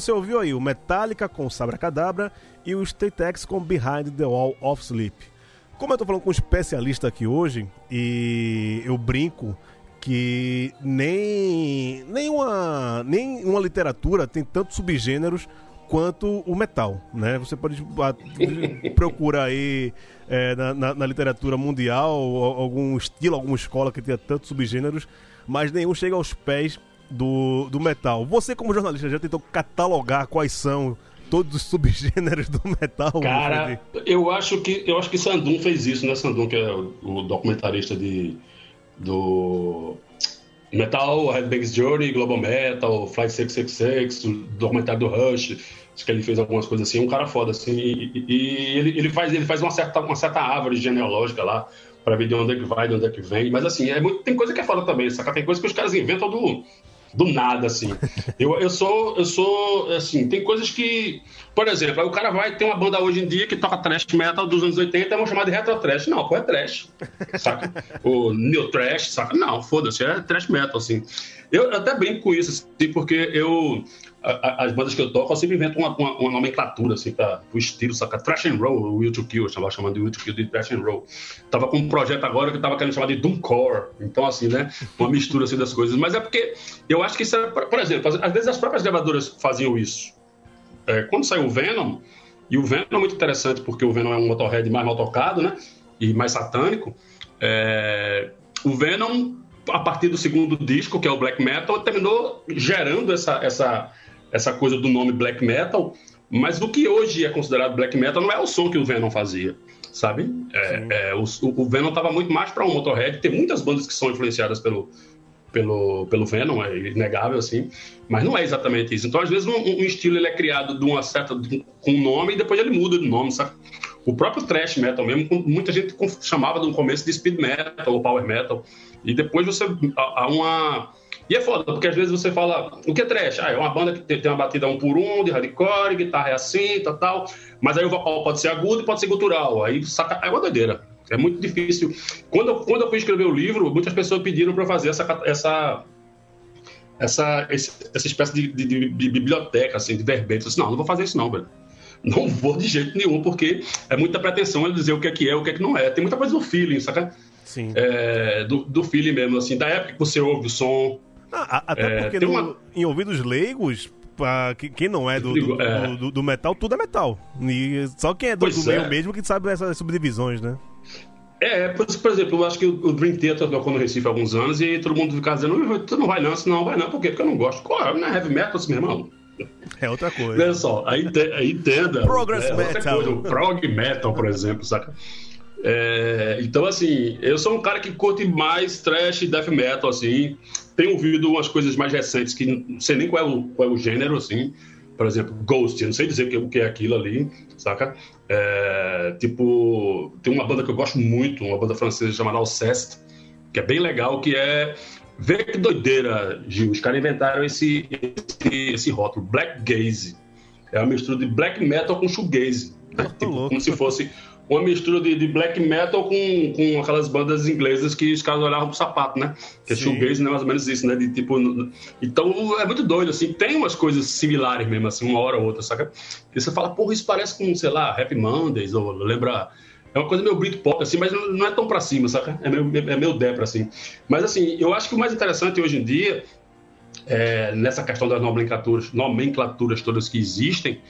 A: Você ouviu aí o Metallica com Sabra Cadabra e o Statex com Behind the Wall of Sleep. Como eu tô falando com um especialista aqui hoje, e eu brinco que nem, nem, uma, nem uma literatura tem tantos subgêneros quanto o metal, né? Você pode procurar aí é, na, na, na, literatura mundial algum estilo, alguma escola que tenha tantos subgêneros, mas nenhum chega aos pés do, do metal. Você, como jornalista, já tentou catalogar quais são todos os subgêneros do metal?
B: Cara, eu acho que eu acho que Sandun fez isso, né? Sandun, que é o, o documentarista de, do Metal, Headbang's Journey, Global Metal, Flight 666, o documentário do Rush, acho que ele fez algumas coisas assim, um cara foda, assim, e, e ele, ele, faz, ele faz uma certa, uma certa árvore genealógica lá, para ver de onde é que vai, de onde é que vem, mas assim, é muito, tem coisa que é foda também, saca? Tem coisa que os caras inventam do do nada, assim. Eu, eu sou, eu sou, assim, tem coisas que, por exemplo, o cara vai ter uma banda hoje em dia que toca trash metal dos anos 80, vamos chamar de retro trash. Não, pô, é trash, saca? O new trash, saca? Não, foda-se, é trash metal, assim. Eu até brinco com isso, assim, porque eu, as bandas que eu toco, eu sempre invento uma, uma, uma nomenclatura, assim, para o estilo, saca? Trash and Roll, o Will to Kill, eu estava chamando de Will to Kill de Trash and Roll. Tava com um projeto agora que eu tava querendo chamar de Doomcore. Então, assim, né? Uma mistura, assim, das coisas. Mas é porque eu acho que isso é, por exemplo, às vezes as próprias gravadoras faziam isso. É, quando saiu o Venom, e o Venom é muito interessante porque o Venom é um motorhead mais mal tocado, né? E mais satânico. É, o Venom, a partir do segundo disco, que é o Black Metal, terminou gerando essa, essa essa coisa do nome black metal, mas o que hoje é considerado black metal não é o som que o Venom fazia, sabe? É, é, o, o, Venom estava muito mais para um Motorhead. Tem muitas bandas que são influenciadas pelo, pelo, pelo Venom, é inegável assim, mas não é exatamente isso. Então, às vezes, um, um estilo ele é criado de uma certa, com um nome e depois ele muda de nome, sabe? O próprio thrash metal mesmo, muita gente chamava no começo de speed metal ou power metal, e depois você há uma e é foda, porque às vezes você fala, o que é trash? Ah, é uma banda que tem uma batida um por um, de hardcore, guitarra é assim, tal, tal. Mas aí o vocal pode ser agudo e pode ser gutural. Aí saca, é uma doideira. É muito difícil. Quando, quando eu fui escrever o livro, muitas pessoas pediram para fazer essa, essa, essa, essa espécie de, de, de, de biblioteca, assim, de verbetes. Eu disse, não, não vou fazer isso não, velho. Não vou de jeito nenhum, porque é muita pretensão ele dizer o que é que é, o que é que não é. Tem muita coisa do feeling, saca? É, do, do feeling mesmo, assim, da época que você ouve o som,
A: ah, até é, porque no, uma... em ouvidos leigos, pra quem não é do, do, é. do, do, metal, tudo é metal. E só quem é do, meio é. mesmo que sabe essas subdivisões, né?
B: É, por, por, exemplo, eu acho que o Dream Theater tocou no Recife há alguns anos e todo mundo fica dizendo, tu não vai não, não vai não, por quê? Porque eu não gosto. Claro, não é heavy metal assim, meu irmão.
A: É outra coisa.
B: Olha só, aí, aí entenda.
A: Progress é, metal. Coisa,
B: o prog metal, por exemplo, saca? É, então, assim, eu sou um cara que curte mais trash e death metal, assim. Tenho ouvido umas coisas mais recentes que não sei nem qual é o, qual é o gênero, assim. Por exemplo, Ghost, eu não sei dizer o que é aquilo ali, saca? É, tipo, tem uma banda que eu gosto muito, uma banda francesa chamada Alceste, que é bem legal, que é... Vê que doideira, Gil. Os caras inventaram esse, esse, esse rótulo, Black Gaze. É uma mistura de black metal com shoegaze. Né? Tipo, como se fosse uma mistura de, de, black metal com, com aquelas bandas inglesas que os caras olhavam pro sapato, né? Que é shoegaze, né? Mais ou menos isso, né? De tipo... Então, é muito doido, assim. Tem umas coisas similares mesmo, assim, uma hora ou outra, saca? E você fala, porra, isso parece com, sei lá, Happy Mondays, ou lembra... É uma coisa meio Britpop, assim, mas não é tão pra cima, saca? É meio, é meio depra, assim. Mas, assim, eu acho que o mais interessante hoje em dia, é, nessa questão das nomenclaturas, nomenclaturas todas que existem,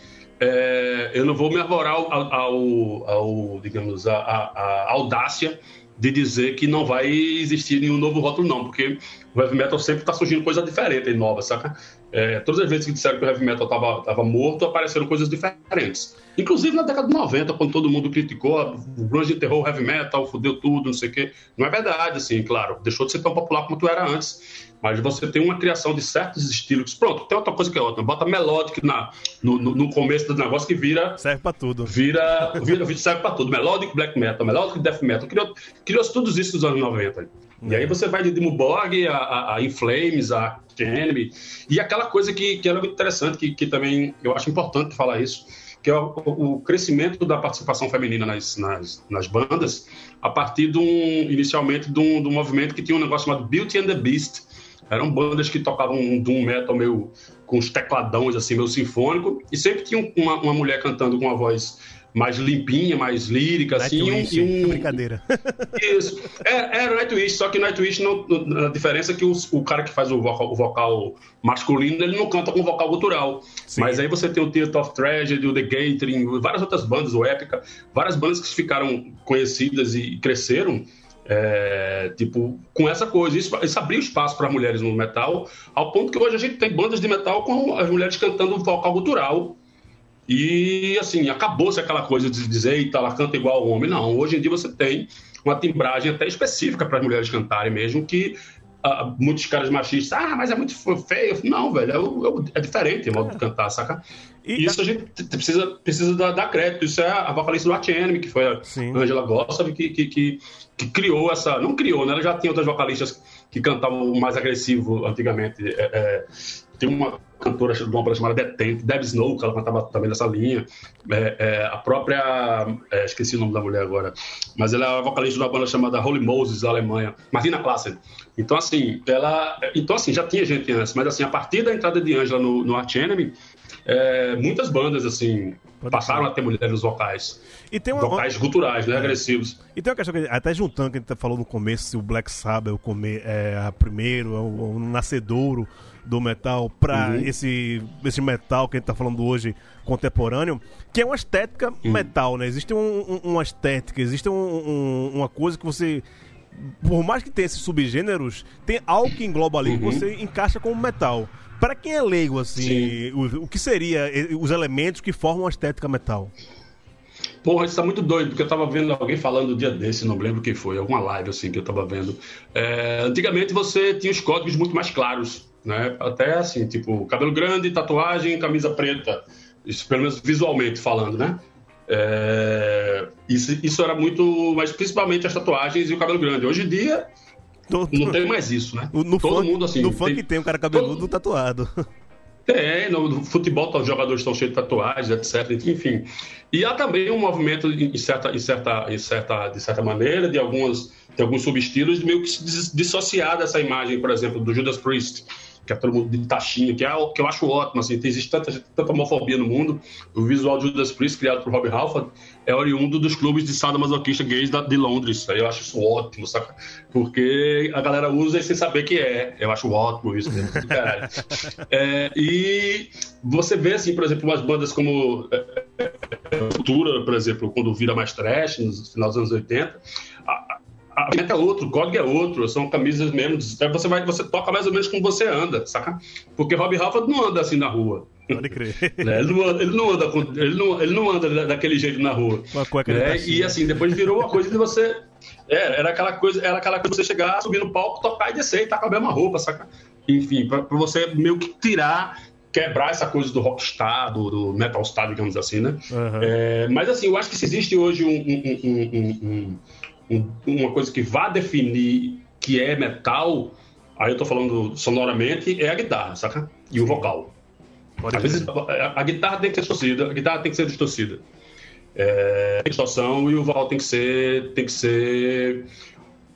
B: é, eu não vou me arvorar ao, ao, ao digamos, a, a, audácia de dizer que não vai existir nenhum novo rótulo, não, porque o heavy metal sempre está surgindo coisa diferente e nova, saca? É, todas as vezes que disseram que o heavy metal estava morto, apareceram coisas diferentes. Inclusive na década de 90, quando todo mundo criticou, ah, o grunge enterrou o heavy metal, fudeu tudo, não sei o quê. Não é verdade, assim, claro. Deixou de ser tão popular tu era antes mas você tem uma criação de certos estilos. Pronto, tem outra coisa que é outra. Bota melodic na, no, no, no começo do negócio que vira.
A: Serve pra tudo.
B: Vira, vira, serve pra tudo. Melodic black metal, melodic death metal. Criou, criou tudo isso nos anos 90. E aí você vai de Dimo Borg a, a, a Inflames, a Enemy. E aquela coisa que, que era muito interessante, que, que também eu acho importante falar isso, que é o, o crescimento da participação feminina nas, nas, nas, bandas, a partir de um, inicialmente de um, de um movimento que tinha um negócio chamado Beauty and the Beast, Eram bandas que tocavam um doom metal meio com os tecladões, assim, meio sinfônico. E sempre tinha uma, uma mulher cantando com uma voz mais limpinha, mais lírica, assim.
A: Nightwish,
B: e um,
A: brincadeira.
B: Isso. É, era Nightwish, só que Nightwish, não, a diferença é que o, o cara que faz o vocal, o vocal, masculino, ele não canta com vocal gutural. Sim. Mas aí você tem o Theater of Tragedy, o The Gathering, várias outras bandas, o Epica, várias bandas que ficaram conhecidas e cresceram é, tipo, com essa coisa. Isso, isso abriu espaço para mulheres no metal, ao ponto que hoje a gente tem bandas de metal com as mulheres cantando vocal gutural e, assim, acabou-se aquela coisa de dizer, eita, ela canta igual ao homem. Não, hoje em dia você tem uma timbragem até específica para as mulheres cantarem mesmo, que uh, muitos caras machistas, ah, mas é muito feio. Não, velho, é, é, é diferente o modo de cantar, saca? E isso a gente precisa, precisa dar, dar, crédito. Isso é a vocalista do Arch que foi a Sim. Angela Gossab, que, que, que, que, criou essa... Não criou, né? Ela já tinha outras vocalistas que cantavam mais agressivo antigamente. É, é, tem uma cantora de uma banda chamada Detente, Deb Snow, que ela cantava também nessa linha. É, é, a própria. É, esqueci o nome da mulher agora. Mas ela é vocalista de uma banda chamada Holy Moses, da Alemanha. Martina Klassen. Então, assim, ela. Então, assim, já tinha gente antes, mas assim, a partir da entrada de Angela no, no Arch Enemy, é, muitas bandas, assim, Pode passaram ser. a ter mulheres nos vocais. E tem uma, vocais guturais, né? É. Agressivos.
A: E tem uma questão que, até juntando que a gente falou no começo, se o Black Sabbath é o, comer, é, a primeiro, é o, o nascedouro do metal para uhum. esse, esse metal que a gente tá falando hoje contemporâneo, que é uma estética uhum. metal, né? Existe um, um, uma estética, existe um, uma coisa que você por mais que tenha esses subgêneros, tem algo que engloba ali uhum. que você encaixa como metal. Para quem é leigo, assim, o, o, que seria os elementos que formam a estética metal?
B: Porra, isso tá muito doido, porque eu tava vendo alguém falando um dia desse, não lembro quem foi, alguma live assim que eu tava vendo. É, antigamente você tinha os códigos muito mais claros né? Até assim, tipo, cabelo grande, tatuagem, camisa preta. Isso pelo menos visualmente falando, né? É... Isso, isso era muito, mas principalmente as tatuagens e o cabelo grande. Hoje em dia não tem mais isso, né?
A: No Todo funk, mundo assim. No funk tem, tem um cara cabeludo Todo... tatuado.
B: Tem, no futebol os jogadores estão cheios de tatuagens, etc. Enfim. E há também um movimento, em certa, em certa, em certa, de certa maneira, de, algumas, de alguns subestilos, meio que se dissociar dessa imagem, por exemplo, do Judas Priest que é todo mundo de taxinha, que, é, que eu acho ótimo, assim, existe tanta, tanta homofobia no mundo, o visual de Judas Priest, criado por Rob Halford, é oriundo dos clubes de sadomasoquista gays da, de Londres, eu acho isso ótimo, saca? Porque a galera usa sem saber que é, eu acho ótimo isso mesmo, caralho. É, e você vê, assim, por exemplo, umas bandas como é, é, Cultura, por exemplo, quando vira mais trash, no final dos anos 80, a meta é outro, o código é outro, são camisas mesmo. Você, vai, você toca mais ou menos como você anda, saca? Porque Rob Halford não anda assim na rua.
A: Pode crer.
B: Né? Ele, não anda, ele, não anda, ele, não, ele não anda daquele jeito na rua.
A: Uma cueca
B: né? E assim, depois virou uma coisa de você. É, era aquela coisa, era aquela coisa de você chegar, subir no palco, tocar e descer e tá com a mesma roupa, saca? Enfim, pra, pra você meio que tirar quebrar essa coisa do rockstar, do, do metal star, digamos assim, né? Uhum. É, mas assim, eu acho que se existe hoje um, um, um, uma coisa que vá definir que é metal, aí eu tô falando sonoramente, é a guitarra, saca? E o vocal. Pode Às vezes a, a, guitarra tem que ser distorcida, a guitarra tem que ser distorcida. É, distorção e o vocal tem que ser. Tem que ser.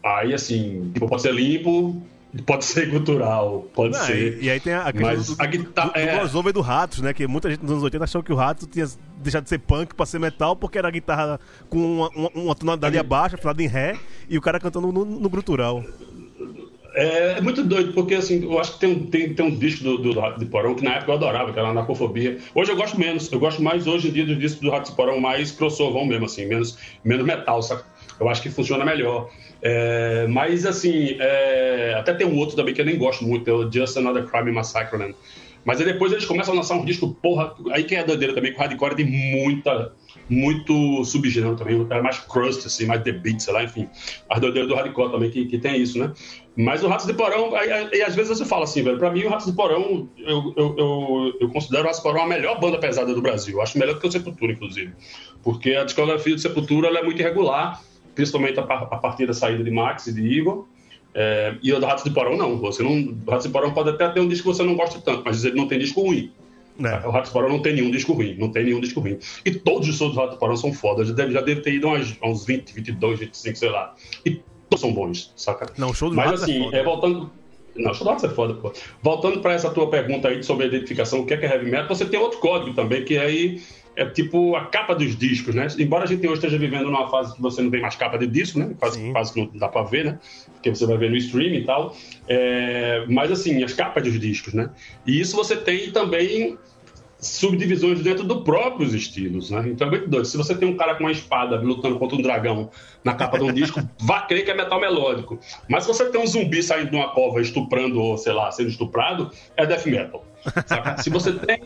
B: Aí assim, tipo, pode ser limpo, Pode ser cultural, pode Não, ser.
A: E, e, aí tem a, questão Mas do, a guitarra, do, do, é... crossover do Ratos, né? Que muita gente nos anos 80 achou que o Ratos tinha deixado de ser punk pra ser metal, porque era a guitarra com uma, uma, uma tonalidade abaixo, afinada em ré, e o cara cantando no, no grutural.
B: É, é, muito doido, porque assim, eu acho que tem um, tem, tem um disco do, do de Porão que na época eu adorava, que era Anacofobia. Hoje eu gosto menos, eu gosto mais hoje em dia dos discos do Rato de Porão, mais crossover mesmo, assim, menos, menos metal, saca? Eu acho que funciona melhor. É, mas, assim, é, até tem um outro também que eu nem gosto muito, é o Just Another Crime Massacre, né? Mas aí depois eles começam a lançar um disco, porra, aí que é doideira também, que o hardcore tem muita, muito subgênero também, é mais crust, assim, mais the beat, sei lá, enfim. As doideiras do hardcore também, que, que tem isso, né? Mas o Ratos de Porão, e às vezes você fala assim, velho, pra mim o Ratos de Porão, eu, eu, eu, eu considero o Ratos de Porão a melhor banda pesada do Brasil. Acho melhor do que o Sepultura, inclusive. Porque a discografia do Sepultura é muito irregular, principalmente a, a partir da saída de Max e de Igor. É, e o do Ratos de Porão não. Você não. O Ratos de Porão pode até ter um disco que você não gosta tanto, mas ele não tem disco ruim. É. O Ratos de Porão não tem nenhum disco ruim, não tem nenhum disco ruim. E todos os shows do Ratos de Porão são fodas. Já deve, já deve ter ido a uns 20, 22, 25, sei lá. E todos são bons, saca?
A: Não, o show do
B: Mas assim, é, voltando. Não, Shadow Hearts é foda, pô. Voltando para essa tua pergunta aí sobre a identificação, o que é, que é heavy metal, você tem outro código também, que aí é tipo a capa dos discos, né? Embora a gente hoje esteja vivendo numa fase que você não tem mais capa de disco, né? Quase, quase que não dá para ver, né? Porque você vai ver no streaming e tal. É... Mas assim, as capas dos discos, né? E isso você tem também subdivisões dentro dos próprios estilos, né? Então é muito doido. Se você tem um cara com uma espada lutando contra um dragão na capa de um disco, vá crer que é metal melódico. Mas se você tem um zumbi saindo de uma cova estuprando, ou sei lá, sendo estuprado, é death metal. Saca? Se você tem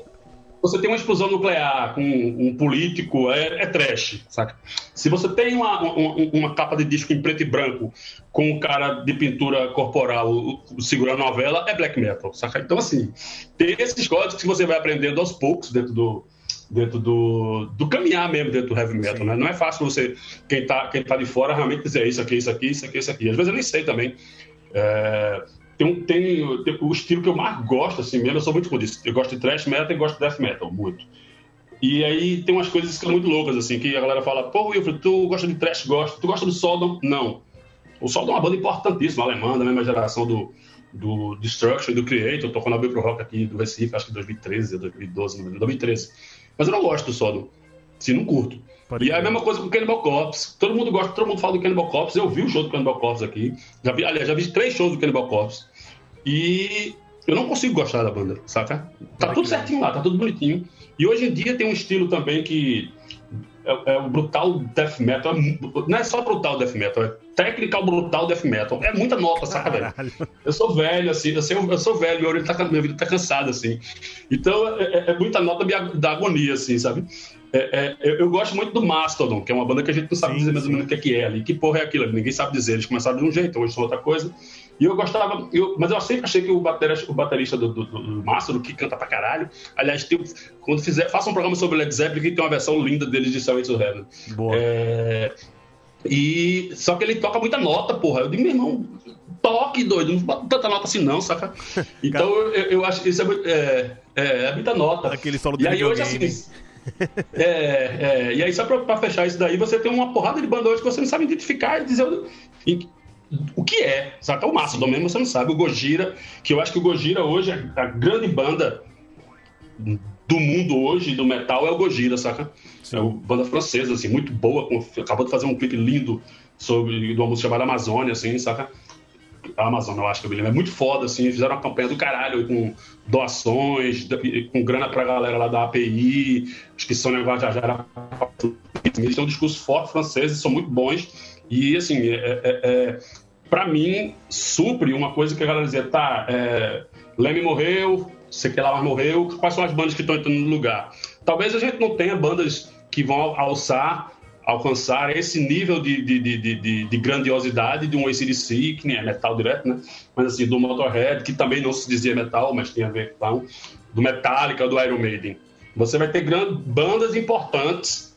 B: você tem uma explosão nuclear com um político, é, é trash, saca? Se você tem uma, uma, uma, capa de disco em preto e branco com um cara de pintura corporal segurando uma vela, é black metal, saca? Então, assim, tem esses códigos que você vai aprendendo aos poucos dentro do, dentro do, do caminhar mesmo dentro do heavy metal, né? Não é fácil você, quem tá, quem tá de fora, realmente dizer isso aqui, isso aqui, isso aqui, isso aqui. Às vezes eu nem sei também. É, tem, tem, tem, o estilo que eu mais gosto, assim mesmo, eu sou muito como disse, eu gosto de thrash metal e gosto de death metal, muito. E aí tem umas coisas que são muito loucas, assim, que a galera fala, pô, Wilfred, tu gosta de thrash, gosta, tu gosta do Sodom? Não. O Sodom é uma banda importantíssima, alemã, da mesma geração do, do Destruction do Creator, tocou na Bill Rock aqui do Recife, acho que 2013, 2012, 2013. Mas eu não gosto do Sodom, assim, não curto. E é a mesma coisa com o Cannibal Corpse. Todo mundo gosta, todo mundo fala do Cannibal Corpse. Eu vi o show do Cannibal Corpse aqui. Já vi, aliás, já vi três shows do Cannibal Corpse. E eu não consigo gostar da banda, saca? Tá tudo certinho lá, tá tudo bonitinho. E hoje em dia tem um estilo também que é, é o brutal death metal. É, não é só brutal death metal, é technical brutal death metal. É muita nota, saca, velho? Eu sou velho, assim, eu sou, eu sou velho, meu, tá, minha vida tá cansada, assim. Então é, é, é muita nota da agonia, assim, sabe? É, é, eu gosto muito do Mastodon, que é uma banda que a gente não sabe sim, dizer mais ou menos o que é, que é ali. Que porra é aquilo? Ninguém sabe dizer. Eles começaram de um jeito, hoje são outra coisa. E eu gostava, eu, mas eu sempre achei que o baterista, o baterista do, do, do Mastodon, que canta pra caralho, aliás, tem, quando fizer, faça um programa sobre Led Zeppelin, que tem uma versão linda deles de Silent Heaven. Boa. É, e, só que ele toca muita nota, porra. Eu digo, meu irmão, toque, doido, não bota tanta nota assim não, saca? Então eu, eu, acho que isso é, é, é, é muita nota.
A: Aquele solo de e
B: aí hoje assim é, é, e aí, só pra, pra, fechar isso daí, você tem uma porrada de banda hoje que você não sabe identificar e dizer o que é, saca? O Mastodon mesmo você não sabe. O Gojira, que eu acho que o Gojira hoje, é a grande banda do mundo hoje, do metal, é o Gojira, saca? Sim. É uma banda francesa, assim, muito boa, acabou de fazer um clipe lindo sobre uma música chamada Amazônia, assim, saca? a Amazon, eu acho que eu me lembro. É muito foda, assim. Fizeram uma campanha do caralho com doações, com grana pra galera lá da API, acho que Sônia Guajajara. Eles têm um discurso forte francês, são muito bons. E, assim, é, é, é pra mim, supre uma coisa que a galera dizia, tá, é, Leme morreu, Sequelar morreu, quais são as bandas que estão entrando no lugar? Talvez a gente não tenha bandas que vão alçar alcançar esse nível de, de, de, de, de grandiosidade de um ACDC, que nem é metal direto, né? Mas assim, do Motorhead, que também não se dizia metal, mas tem a ver com do Metallica, do Iron Maiden. Você vai ter grandes bandas importantes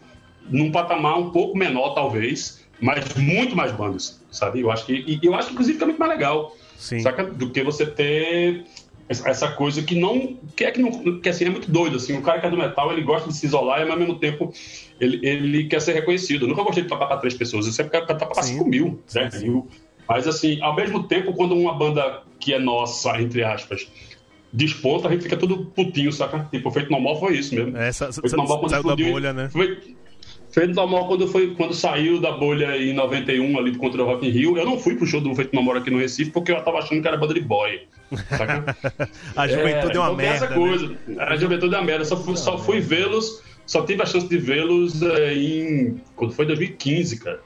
B: num patamar um pouco menor, talvez, mas muito mais bandas, sabe? Eu acho que, e eu acho que inclusive fica muito mais legal, Sim. saca? Do que você ter essa coisa que não que é que não que assim é muito doido assim. O cara que é do metal ele gosta de se isolar mas ao mesmo tempo ele, ele quer ser reconhecido. Eu nunca gostei de tocar para três pessoas. Eu sempre quero cantar para cinco mil dez mil. Mas assim ao mesmo tempo quando uma banda que é nossa entre aspas desponta a gente fica todo putinho saca? Tipo feito normal foi isso mesmo.
A: É, essa, feito normal quando saiu explodiu, da bolha né?
B: foi, Feito Normal, quando, foi, quando saiu da bolha em 91 ali contra o Rock in Rio, eu não fui pro show do Feito Normal aqui no Recife porque eu tava achando que era banda de boy.
A: a juventude é, uma então merda. Essa
B: coisa. Né? A juventude é uma merda. Só fui, só fui vê-los, só tive a chance de vê-los é, em. Quando foi 2015, cara.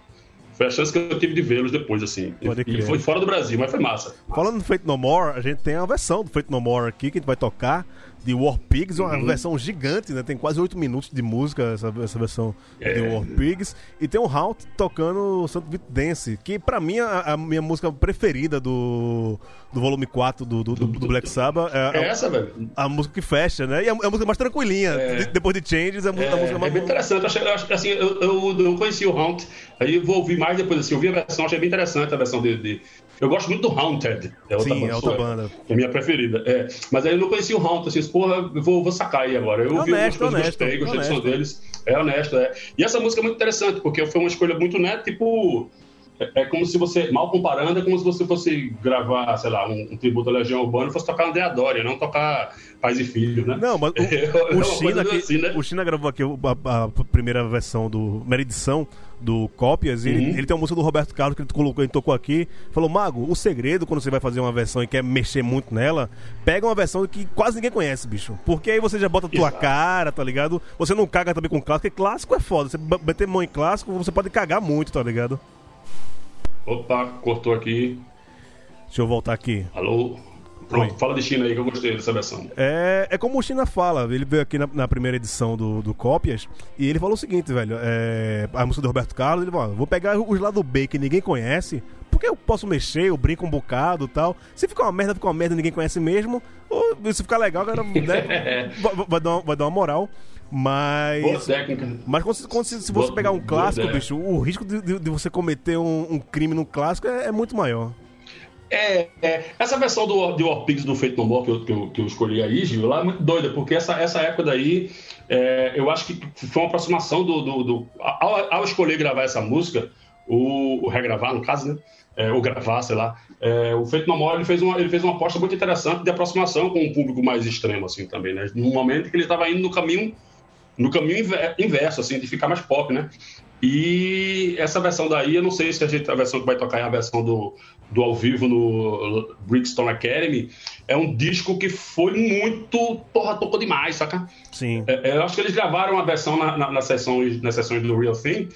B: Foi a chance que eu tive de vê-los depois, assim. Pode e foi fora do Brasil, mas foi massa.
A: Falando do Feito No More, a gente tem a versão do Feito No More aqui que a gente vai tocar de War Pigs, uma uhum. versão gigante, né? Tem quase 8 minutos de música essa, essa versão é. de War Pigs. E tem o Halt tocando Santo Vito Dance, que pra mim é a, a, minha música preferida do, do volume 4 do, do, do, do Black Sabbath.
B: É, é essa, velho?
A: A música que fecha, né? E a, a música mais tranquilinha. É. De, depois de Changes, é a, música
B: é,
A: mais...
B: É bem interessante. Eu achei, assim, eu, eu, eu, não conheci o Halt, aí vou ouvir mais depois, assim. Eu vi a versão, achei bem interessante a versão de, de eu gosto muito do Haunted.
A: É outra Sim, banda, é outra banda.
B: É minha preferida. É. Mas aí eu não conhecia o Haunted, assim, porra, vou, vou sacar aí agora. Eu ouvi
A: honesto, coisas, honesto,
B: gostei, gostei
A: honesto.
B: do som deles. É honesto, é. E essa música é muito interessante, porque foi uma escolha muito, né, tipo é, é, como se você, mal comparando, é como se você fosse gravar, sei lá, um, um tributo à Legião Urbana e fosse tocar André Dória, não tocar Pais e Filhos, né?
A: Não, mas o, é, o, China, aqui, assim, né? o China gravou aqui a, a, primeira versão do. primeira edição do Cópias, e uhum. ele, ele, tem uma música do Roberto Carlos que ele colocou, ele tocou aqui. Falou, Mago, o segredo quando você vai fazer uma versão e quer mexer muito nela, pega uma versão que quase ninguém conhece, bicho. Porque aí você já bota a tua Exato. cara, tá ligado? Você não caga também com clássico, porque clássico é foda. Você bater mão em clássico, você pode cagar muito, tá ligado?
B: Opa, cortou aqui.
A: Deixa eu voltar aqui.
B: Alô? Pronto, Oi. fala de China aí que eu gostei dessa versão.
A: É, é como o China fala, ele veio aqui na, na primeira edição do, do Cópias e ele falou o seguinte, velho: é, a música do Roberto Carlos, ele falou: vou pegar os lados B que ninguém conhece, porque eu posso mexer, eu brinco um bocado tal. Se ficar uma merda, fica uma merda ninguém conhece mesmo, ou se ficar legal, cara, né, vai, vai, dar uma, vai dar uma moral. Mas.
B: Boa técnica.
A: Mas quando, quando, se, se você pegar um clássico, bicho, o risco de, de, de você cometer um, um, crime no clássico é, é muito maior.
B: É, é, essa versão do, do War Pigs do Feito No More que eu, que eu, que eu escolhi aí, Gil, lá é muito doida, porque essa, essa época daí, é, eu acho que foi uma aproximação do. do, do ao, ao, escolher gravar essa música, o, o regravar, no caso, né? É, ou gravar, sei lá. É, o Feito No More ele fez, uma, ele fez uma aposta muito interessante de aproximação com um público mais extremo, assim, também, né? No momento que ele estava indo no caminho no caminho inverso, assim, de ficar mais pop, né? E essa versão daí, eu não sei se a, gente, a versão que vai tocar é a versão do, do ao vivo no Brickstone Academy. É um disco que foi muito. Porra, tocou demais, saca?
A: Sim.
B: É, é eu acho que eles gravaram a versão na, na, na sessão, nas sessões do Real Thing,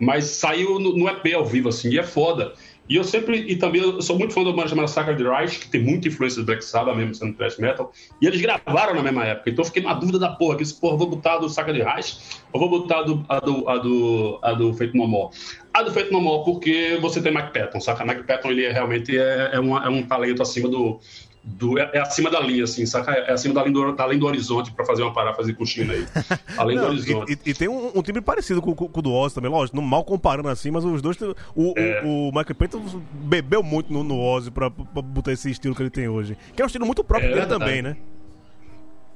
B: mas saiu no, no EP ao vivo, assim, e é foda. E eu sempre, e também eu sou muito fã do banda chamada Sacred Reich, que tem muita influência do Black Sabbath mesmo, sendo thrash metal, e eles gravaram na mesma época, então eu fiquei na dúvida da porra, que esse porra, vou botar a do Sacred Reich ou vou botar a do, a do, a do, a do Feito No More? A do Feito No More porque você tem Mike Patton, saca? Mike Patton, ele é, realmente é, é, uma, é um talento acima do, do, é, é, acima da linha, assim, saca? É acima da linha do, da linha do horizonte para fazer uma paráfrase com China aí. Além Não, do horizonte.
A: E, e, e tem um, um, time parecido com, com, com o do Ozzy também, lógico, não mal comparando assim, mas os dois. O, é. o, o Michael Payton bebeu muito no, no Ozzy pra, pra, botar esse estilo que ele tem hoje. Que é um estilo muito próprio é, dele também, né?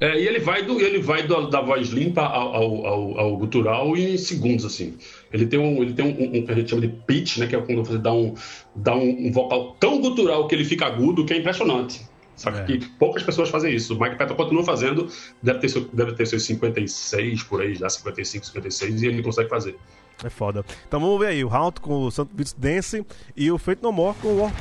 B: É, e ele vai, do, ele vai do, da voz limpa ao, ao, ao, ao, gutural em segundos, assim. Ele tem um, ele tem um, um, que a gente chama de pitch, né? Que é quando você dá um, dá um, um vocal tão gutural que ele fica agudo, que é impressionante. Sabe é. que poucas pessoas fazem isso. O Mike Patton continua fazendo, deve ter, seu, deve ter seus 56 por aí, já 55, 56, e ele consegue fazer.
A: É foda. Então vamos ver aí, o Round com o Santo Beats Dance e o Feito No More com o War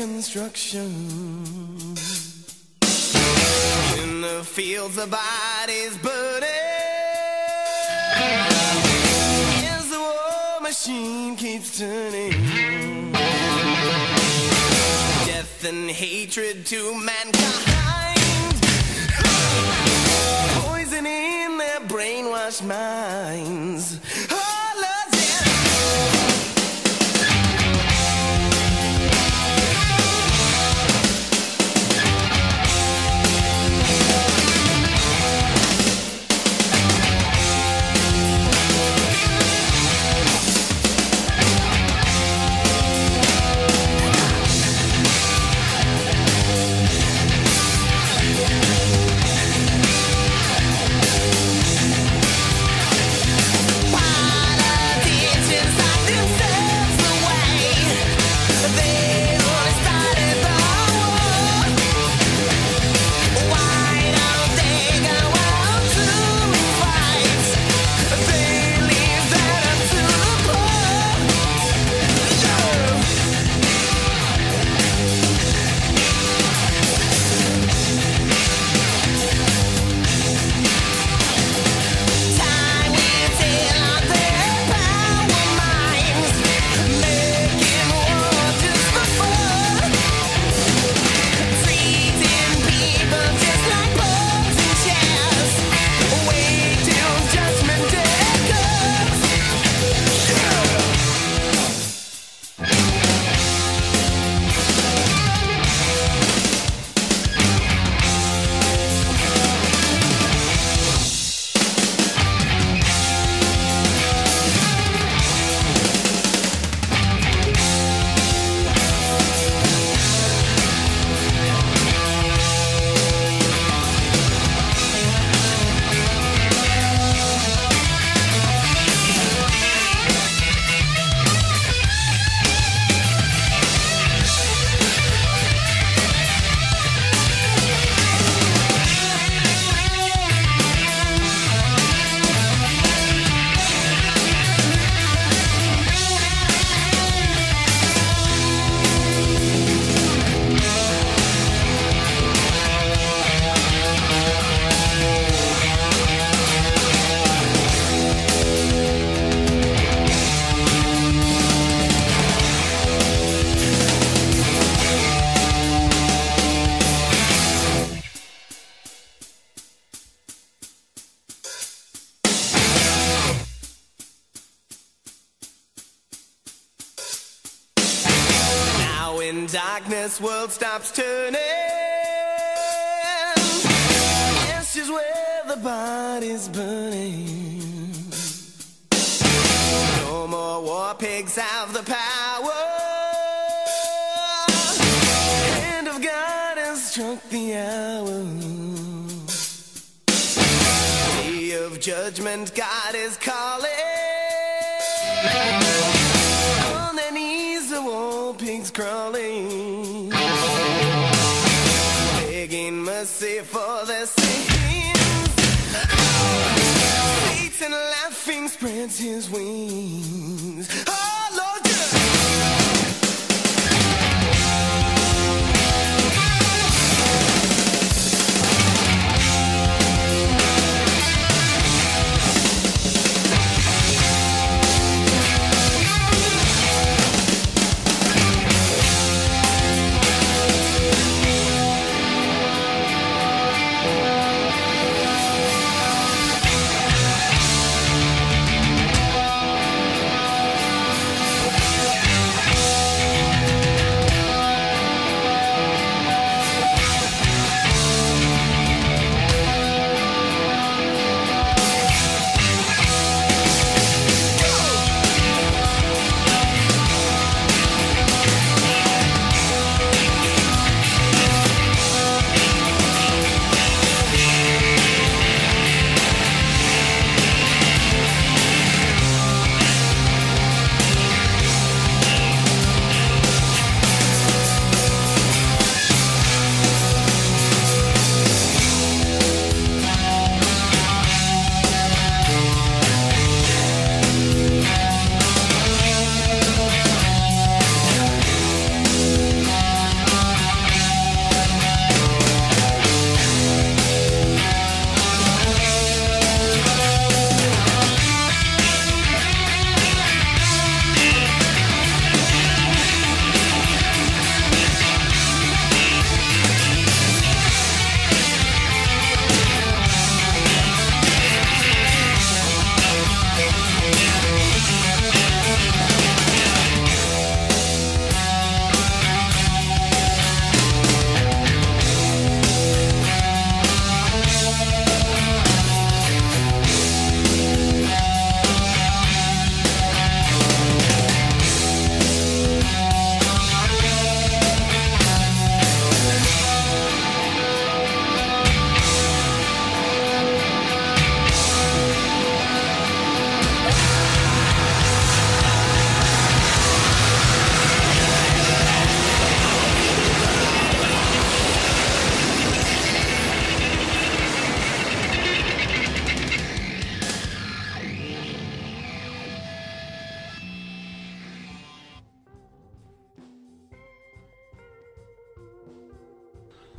E: construction. In the fields, the body's burning. As the war machine keeps turning. Death and hatred to mankind. Poison in their brainwashed minds. is calling. On their knees, the wall pigs crawling. Begging mercy for their sins. Satan laughing spreads his wings. Oh!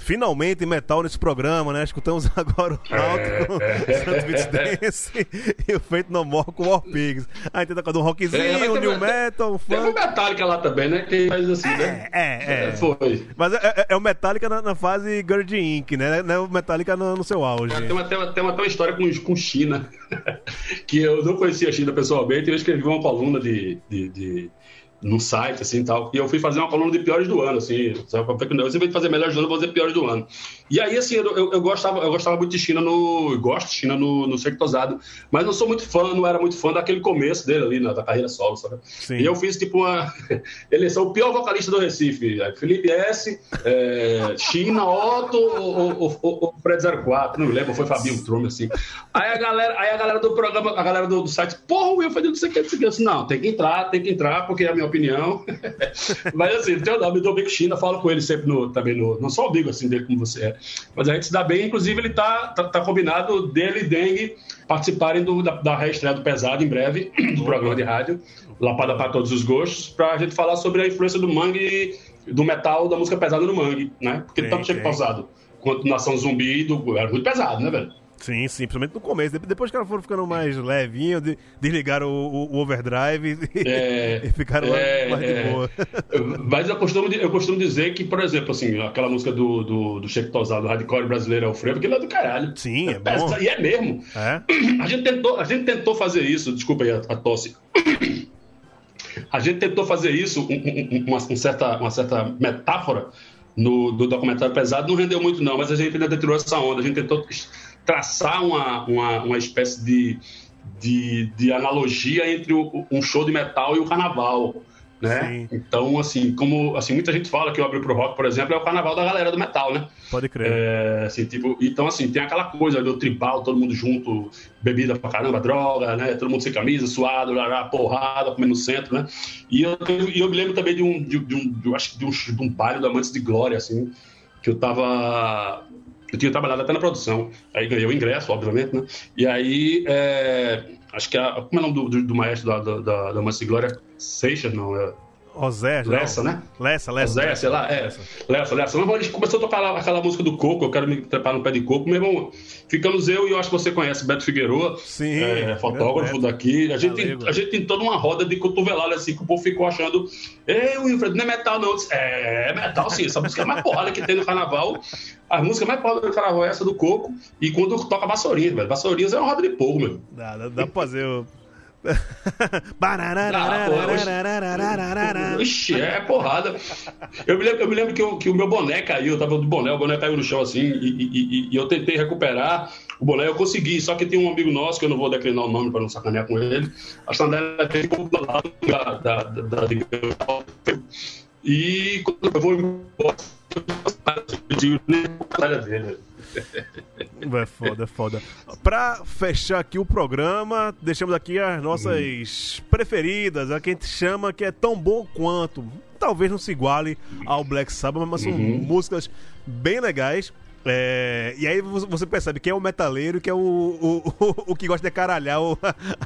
A: Finalmente metal nesse programa, né? Escutamos agora o Náutico com Santos Beats Dance e o Feito No More com War Pigs. Aí tem tocando um rockzinho,
B: É,
A: um new metal, um funk.
B: Metallica lá também, né? Que faz assim, né?
A: É, é.
B: Foi.
A: Mas é, é- é o Metallica na, na fase Gerd Inc., né? Não é o Metallica no, no seu auge.
B: Tem uma, tem, uma, tem uma, tem uma história com, com China, que eu não conhecia a China pessoalmente, eu escrevi uma coluna de, de, de- num site, assim, tal, e eu fui fazer uma coluna de piores do ano, assim, sempre vou fazer melhores do ano, vou fazer piores do ano. E aí, assim, eu, eu, eu gostava, eu gostava muito de China no, gosto de China no, no Sectosado, mas não sou muito fã, não era muito fã daquele começo dele ali, na, da carreira solo, sabe?
A: Sim.
B: E eu fiz, tipo, uma eleição, o pior vocalista do Recife, é, Felipe S., é, China, Otto ou, ou, ou, Fred 04, não me lembro, foi Fabinho Trume, assim. Aí a galera, aí a galera do programa, a galera do, do site, porra, o Will não sei o que, não sei o que. Eu disse, não, tem que entrar, tem que entrar, porque é a minha opinião. Mas assim, tem o nome do Bico China, falo com ele sempre no, também no. Não só o Bico, assim, dele como você é. Mas a gente se dá bem, inclusive ele tá, tá, tá combinado dele e Dengue participarem do, da, da reestreia do Pesado em breve, do programa de rádio, Lapada para Todos os Gostos, pra gente falar sobre a influência do mangue, do metal, da música pesada no mangue, né? Porque tanto
A: tem.
B: Pausado quanto Nação Zumbi do, era muito pesado, né, velho?
A: Sim, sim, principalmente no começo. De- Depois que elas foram ficando mais levinhos, de, desligaram o, o- o overdrive e,
B: É,
A: e ficaram mais-
B: é,
A: mais de
B: é.
A: boa.
B: Mas eu costumo, eu costumo dizer que, por exemplo, assim, aquela música do, do, do Cheque Tosado, do hardcore brasileiro, é o frevo, aquilo é do caralho.
A: Sim, é bom.
B: E é mesmo.
A: É?
B: A gente tentou, a gente tentou fazer isso, desculpa aí a, a tosse. A gente tentou fazer isso, um- um- um- uma, um certa, uma certa metáfora no do documentário pesado, não rendeu muito não, mas a gente ainda tirou essa onda, a gente tentou traçar uma, uma, uma espécie de, de, de analogia entre o- um show de metal e o carnaval. Né? Então, assim, como assim, muita gente fala que o Abre pro Rock, por exemplo, é o carnaval da galera do metal, né?
A: Pode crer.
B: É, assim, tipo, então, assim, tem aquela coisa do tribal, todo mundo junto, bebida pra caramba, droga, né? Todo mundo sem camisa, suado, lá, porrada, comendo no centro, né? E eu, eu me lembro também de um, de, de um, de, acho que de um, de um baile do Amantes de Glória, assim, que eu tava. Eu tinha trabalhado até na produção, aí ganhei o ingresso, obviamente, né? E aí, é, acho que a. Como é o nome do, do, do maestro da, da, da, da Glória? Seixas, não, é.
A: Não.
B: Lessa, né?
A: Lessa, Lessa.
B: Zé, sei lá, é. Lessa, Lessa. Mas ele começou a tocar lá aquela música do Coco, eu quero me trepar no pé de coco. Meu irmão, ficamos eu e eu acho que você conhece Beto Figueroa,
A: Sim,
B: é, fotógrafo
A: Beto.
B: daqui. A gente,
A: Galego.
B: a gente tem toda uma roda de cotovelada assim que o povo ficou achando. Ei, Wilfred, não é metal, não. Disse, é, é metal sim, essa música é a mais porrada que tem no carnaval. A música mais porrada do carnaval é essa do Coco. E quando toca Vassourinhas, velho. Vassourinhas é uma roda de porro, meu.
A: Dá, dá, dá pra fazer o.
B: Ixi, é porrada. Eu me lembro, eu me lembro que, eu- que o meu boné caiu, eu tava do boné, o boné caiu no chão assim, e, e- e- eu tentei recuperar o boné, eu consegui, só que tem um amigo nosso, que eu não vou declinar o nome para não sacanear com ele, a sandália ficou do lado da, da, da, e quando eu vou embora, eu nem a sandália dele.
A: É foda, é foda. Pra fechar aqui o programa, deixamos aqui as nossas preferidas, a que a gente chama que é tão bom quanto. Talvez não se iguale ao Black Sabbath, mas são músicas bem legais. É, e aí você percebe quem é o metaleiro e quem é o, o, o, o que gosta de caralhar o-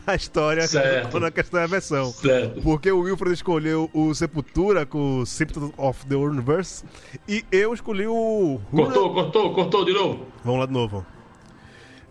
A: a história
B: Certo.
A: quando a questão é a versão.
B: Certo.
A: Porque o Wilfred escolheu o Sepultura com o Symptoms of the Universe e eu escolhi o.
B: Cortou, cortou, cortou de novo.
A: Vamos lá de novo.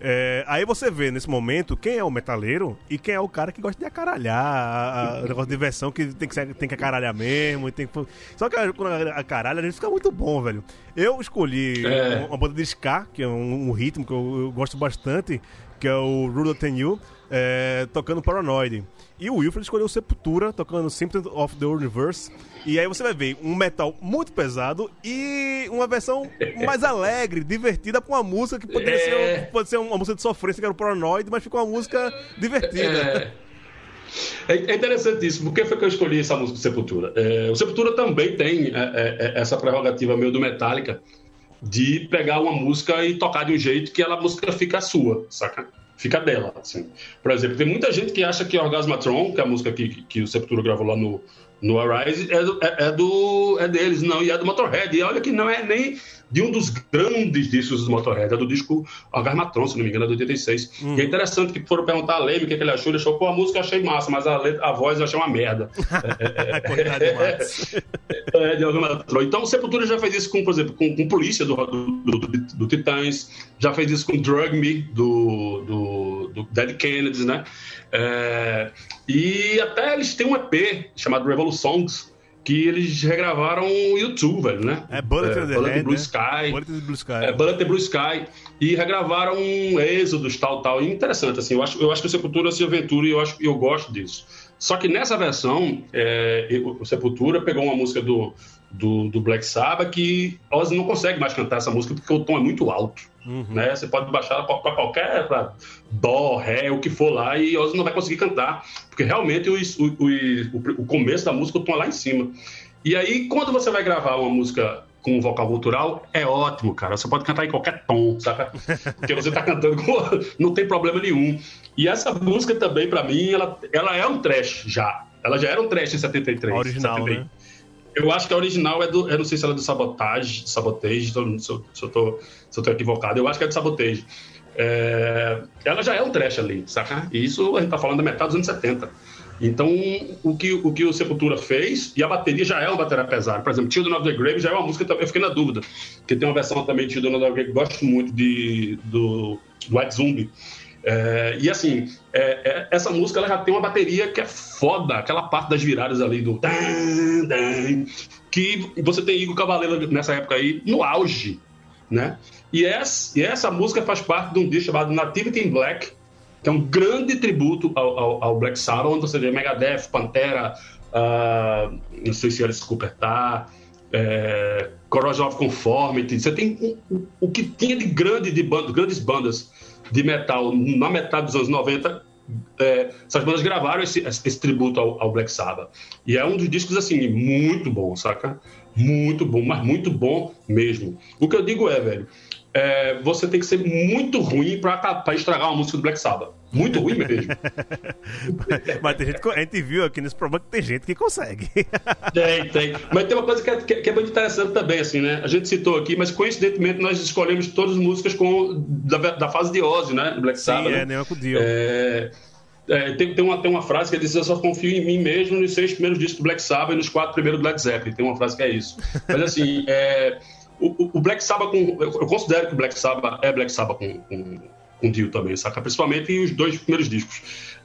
A: É, aí você vê nesse momento quem é o metaleiro e quem é o cara que gosta de acaralhar, o negócio de versão que tem que, ser, tem que acaralhar mesmo. e Tem que... Só que quando acaralha, a gente fica muito bom, velho. Eu escolhi
B: É.
A: uma, uma banda de ska, que é um, um ritmo que eu, eu gosto bastante, que é o Ruler Than You, é, tocando Paranoid. E o Wilfred escolheu Sepultura, tocando Symptoms of the Universe. E aí você vai ver um metal muito pesado e uma versão mais alegre, divertida, com uma música que poderia
B: É.
A: ser, pode ser uma música de sofrência, que era o Paranoid, mas ficou uma música divertida.
B: É, é interessante isso. Por que foi que eu escolhi essa música do Sepultura? É, o Sepultura também tem é, é, é, essa prerrogativa meio do Metallica de pegar uma música e tocar de um jeito que ela, a música fica sua, saca? Fica dela, assim. Por exemplo, tem muita gente que acha que Orgasmatron, que é a música que, que, o Sepultura gravou lá no, No Arise é, do, é, é do é deles, não, e é do Motorhead. E olha que não é nem de um dos grandes discos do Motorhead, é do disco Algarmatron, se não me engano, é do 86. E é interessante que foram perguntar a Leme o que, que ele achou. Ele achou, pô, a música eu achei massa, mas a, letra- a voz eu achei uma merda.
A: De.
B: É, de Algarmatron. Então, o Sepultura já fez isso com, por exemplo, com, com Polícia do, do, do, do- Titãs, já fez isso com Drug Me, do, do, do Dead Kennedys, né? É, e até eles têm um EP chamado Revolutions, que eles regravaram o YouTube, velho, né?
A: É Bullet the
B: Bullet Blue
A: né?
B: Sky.
A: Bullet Blue Sky.
B: É, Bullet Blue Sky. E regravaram um Êxodos, tal, tal. E interessante, assim, eu acho, eu acho que o Sepultura se aventura e eu, acho, eu gosto disso. Só que nessa versão, é, o Sepultura pegou uma música do, do, do Black Sabbath que Ozzy não consegue mais cantar essa música porque o tom é muito alto.
A: Uhum.
B: Né? Você pode baixar para qualquer pra dó, ré, o que for lá, e Ozzy não vai conseguir cantar, porque realmente o, o, o, o começo da música, é lá em cima. E aí, quando você vai gravar uma música com um vocal cultural, é ótimo, cara. Você pode cantar em qualquer tom, saca? Porque você tá cantando com... não tem problema nenhum. E essa música também, pra mim, ela, ela é um trash já. Ela já era um trash em 73.
A: A original,
B: 71.
A: né?
B: Eu acho que a original é do. Eu não sei se ela é do Sabotage, Sabotage, se, eu, se, eu tô, se eu tô equivocado. Eu acho que é do Sabotage. É, ela já é um trash ali, saca? E isso a gente tá falando da metade dos anos 70. Então, o que, o que o Sepultura fez, e a bateria já é uma bateria pesada. Por exemplo, Children of the Grave já é uma música, eu fiquei na dúvida, porque tem uma versão também de Children of the Grave que eu gosto muito de, do White Zombie. É, e assim, é, é, essa música ela já tem uma bateria que é foda, aquela parte das viradas ali do. que você tem Igor Cavaleiro nessa época aí no auge, né? E essa, e essa música faz parte de um disco chamado Nativity in Black, que é um grande tributo ao, ao- ao Black Sabbath, onde você vê Megadeth, Pantera, ah, não sei se Alice Cooper tá, é, Corrosion of Conformity, você tem o, o- que tinha de grande de banda, grandes bandas de metal na metade dos anos 90, é, essas bandas gravaram esse, esse tributo ao, ao Black Sabbath. E é um dos discos, assim, muito bom, saca? Muito bom, mas muito bom mesmo. O que eu digo é, velho, é, você tem que ser muito ruim pra estragar uma música do Black Sabbath. Muito ruim mesmo.
A: Mas tem gente que, a gente viu aqui nesse programa que tem gente que consegue.
B: Tem, tem. Mas tem uma coisa que é, que é- que é muito interessante também, assim, né? A gente citou aqui, mas coincidentemente nós escolhemos todas as músicas com, da, da fase de Ozzy, né? Do Black
A: Sim,
B: Sabbath.
A: é,
B: né?
A: nem com o Dio.
B: É, é, tem, tem, uma, tem uma frase que diz: Eu só confio em mim mesmo nos seis primeiros discos do Black Sabbath e nos quatro primeiros do Led Zeppelin. Tem uma frase que é isso. Mas assim, é, o, o- Black Sabbath, com, eu, considero que o Black Sabbath é Black Sabbath com, com, com Dio também, saca? Principalmente os dois primeiros discos.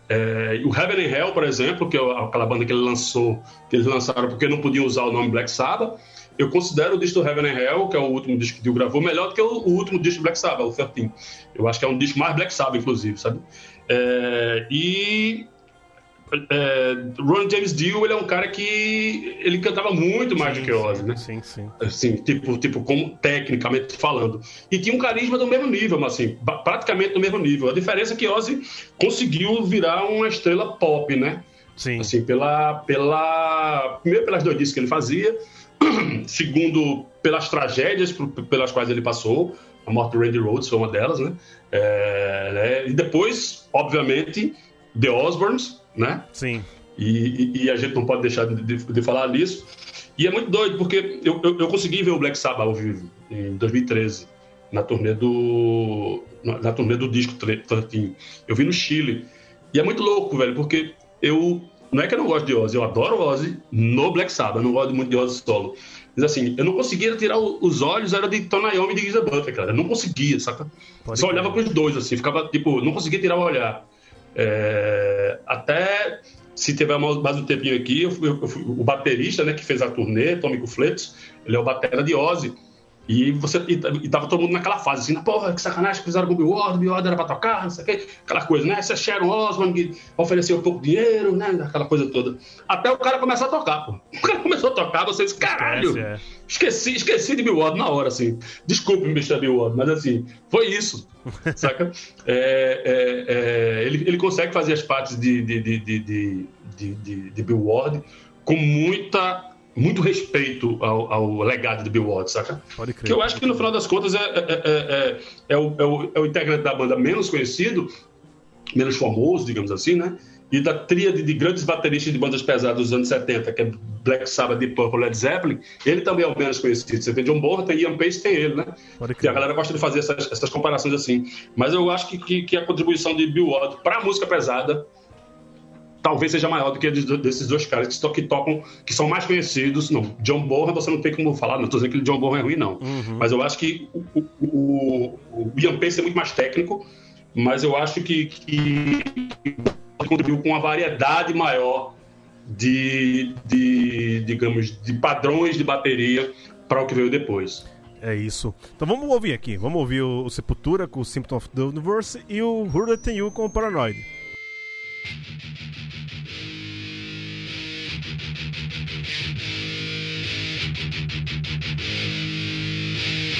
B: É, o Heaven and Hell, por exemplo, que é aquela banda que ele lançou, que eles lançaram porque não podiam usar o nome Black Sabbath. Eu considero o disco do Heaven and Hell, que é o último disco que Dio gravou, melhor do que o, o último disco do Black Sabbath, o 13. Eu acho que é um disco mais Black Sabbath, inclusive, sabe? É, e é, Ron James Dio, ele é um cara que ele cantava muito mais do que Ozzy, né?
A: Sim, sim.
B: assim, tipo, tipo como tecnicamente falando. E tinha um carisma do mesmo nível, mas assim, praticamente do mesmo nível. A diferença é que Ozzy conseguiu virar uma estrela pop, né?
A: Sim.
B: Assim, pela, pela primeiro pelas doidices que ele fazia, segundo pelas tragédias pelas quais ele passou. A morte do Randy Rhodes foi uma delas, né? É, né? E depois, obviamente, The Osbournes, né?
A: Sim.
B: E, e- e a gente não pode deixar de, de- falar nisso. E é muito doido, porque eu, eu, eu consegui ver o Black Sabbath ao vivo em 2013, na turnê do, na, turnê do disco 13. Eu vi no Chile. E é muito louco, velho, porque eu. Não é que eu não gosto de Ozzy, eu adoro Ozzy no Black Sabbath, eu não gosto muito de Ozzy solo. Mas assim, eu não conseguia tirar os olhos, era de Tony Iommi e de Giza Butler, cara. Eu não conseguia, saca?
A: Pode
B: Só olhava pros dois, assim, ficava, tipo, não conseguia tirar o olhar. É, até se tiver mais, um tempinho aqui, eu, eu fui- o baterista, né, que fez a turnê, Tômico Fletos, ele é o batera de Ozzy. E, você, e, e tava todo mundo naquela fase, assim, porra, que sacanagem que fizeram com o Bill Ward, o Bill Ward era pra tocar, não sei o quê, aquela coisa, né? Essa Sharon Osman que ofereceu pouco dinheiro, né? Aquela coisa toda. Até o cara começar a tocar, pô. O cara começou a tocar, vocês, caralho!
A: Esquece, é.
B: Esqueci, esqueci de Bill Ward na hora, assim. Desculpe, Mr. Bill Ward, mas assim, foi isso. saca? É, é, é, ele, ele consegue fazer as partes de, de, de, de, de, de, de- de Bill Ward com muita, muito respeito ao, ao legado de Bill Ward, saca?
A: Pode crer.
B: Que eu acho que no final das contas é, é, é, é, é o, é, o, é o integrante da banda menos conhecido, menos famoso, digamos assim, né? e da tríade de grandes bateristas de bandas pesadas dos anos 70, que é Black Sabbath, Deep Purple, Led Zeppelin, ele também é o menos conhecido. Você tem John Bonham, tem Ian Pace, tem ele, né?
A: Pode
B: Que a galera gosta de fazer essas, essas comparações assim. Mas eu acho que, que, que a contribuição de Bill Ward para a música pesada talvez seja maior do que a de- desses dois caras que, to- que tocam, que são mais conhecidos. Não, John Bonham você não tem como falar, não estou dizendo que o John Bonham é ruim, não. Mas eu acho que o, o, o, Ian Pace é muito mais técnico, mas eu acho que, que contribuiu com uma variedade maior de, de digamos, de padrões de bateria para o que veio depois.
A: É isso. Então vamos ouvir aqui. Vamos ouvir o, o Sepultura com o Symptom of the Universe e o Hurrah Than You com o Paranoid.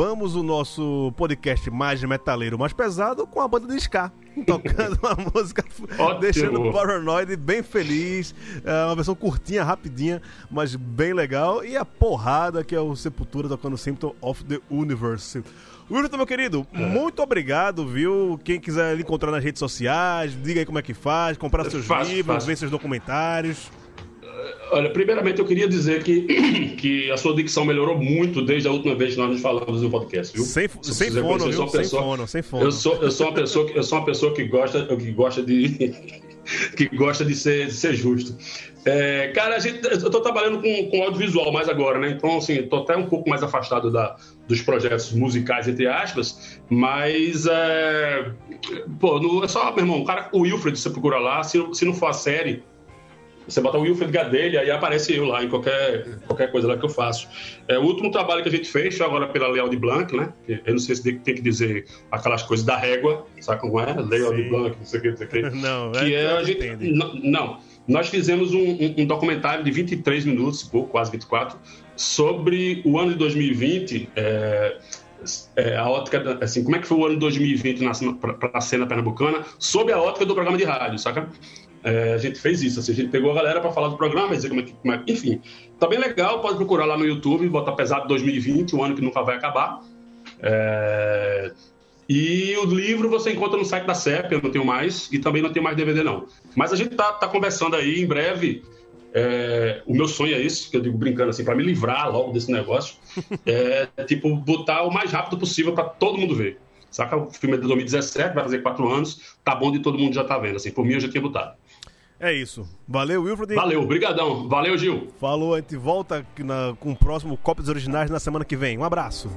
A: acabamos o nosso podcast mais metaleiro, mais pesado, com a banda de ska. Tocando uma música,
B: Ótimo.
A: deixando o Paranoid bem feliz. É uma versão curtinha, rapidinha, mas bem legal. E a porrada que é o Sepultura tocando Symptom of the Universe. Wilton, meu querido,
B: É.
A: muito obrigado, viu? Quem quiser encontrar nas redes sociais, diga aí como é que faz, comprar seus
B: Fácil,
A: livros,
B: fácil.
A: ver seus documentários.
B: Olha, primeiramente eu queria dizer que, que a sua dicção melhorou muito desde a última vez que nós nos falamos no podcast, viu?
A: Sem,
B: Se
A: sem fono, viu? Sem fono, sem fono.
B: Eu sou, eu sou uma pessoa que eu sou uma pessoa que gosta que gosta de que gosta de ser, de ser justo. É, cara, a gente, eu tô trabalhando com, com audiovisual mais agora, né? Então, assim, tô até um pouco mais afastado da, dos projetos musicais, entre aspas, mas, é, pô, no, é só, meu irmão, o cara, o Wilfred, você procura lá, se, se não for a série, você bota o Wilfred Gadelha e aparece eu lá em qualquer, qualquer coisa lá que eu faço. É, o último trabalho que a gente fez agora pela Leal de Blanc, né? Eu não sei se tem que dizer aquelas coisas da régua, sabe como é? Leal de. Blanc, não sei o que, não sei o que.
A: Não,
B: que
A: é,
B: é, a
A: eu
B: gente, não, não, nós fizemos um, um- um documentário de 23 minutos, pouco, quase 24, sobre o ano de 2020, é, é, a ótica, assim, como é que foi o ano de 2020 para a cena pernambucana, sob a ótica do programa de rádio, saca? É, a gente fez isso, assim, a gente pegou a galera para falar do programa, dizer como é que, como é- enfim, tá bem legal, pode procurar lá no YouTube, botar pesado 2020, o ano que nunca vai acabar. É, e o livro você encontra no site da CEP, eu não tenho mais, e também não tenho mais DVD não. Mas a gente tá, tá conversando aí, em breve, é, o meu sonho é isso, que eu digo brincando assim, para me livrar logo desse negócio, é tipo, botar o mais rápido possível para todo mundo ver. Saca? O filme é de 2017, vai fazer quatro anos, tá bom de todo mundo já tá vendo, assim, por mim eu já tinha botado.
A: É isso. Valeu, Wilfred.
B: Valeu, brigadão. Valeu, Gil.
A: Falou, a gente volta na, com o próximo Copos Originais na semana que vem. Um abraço.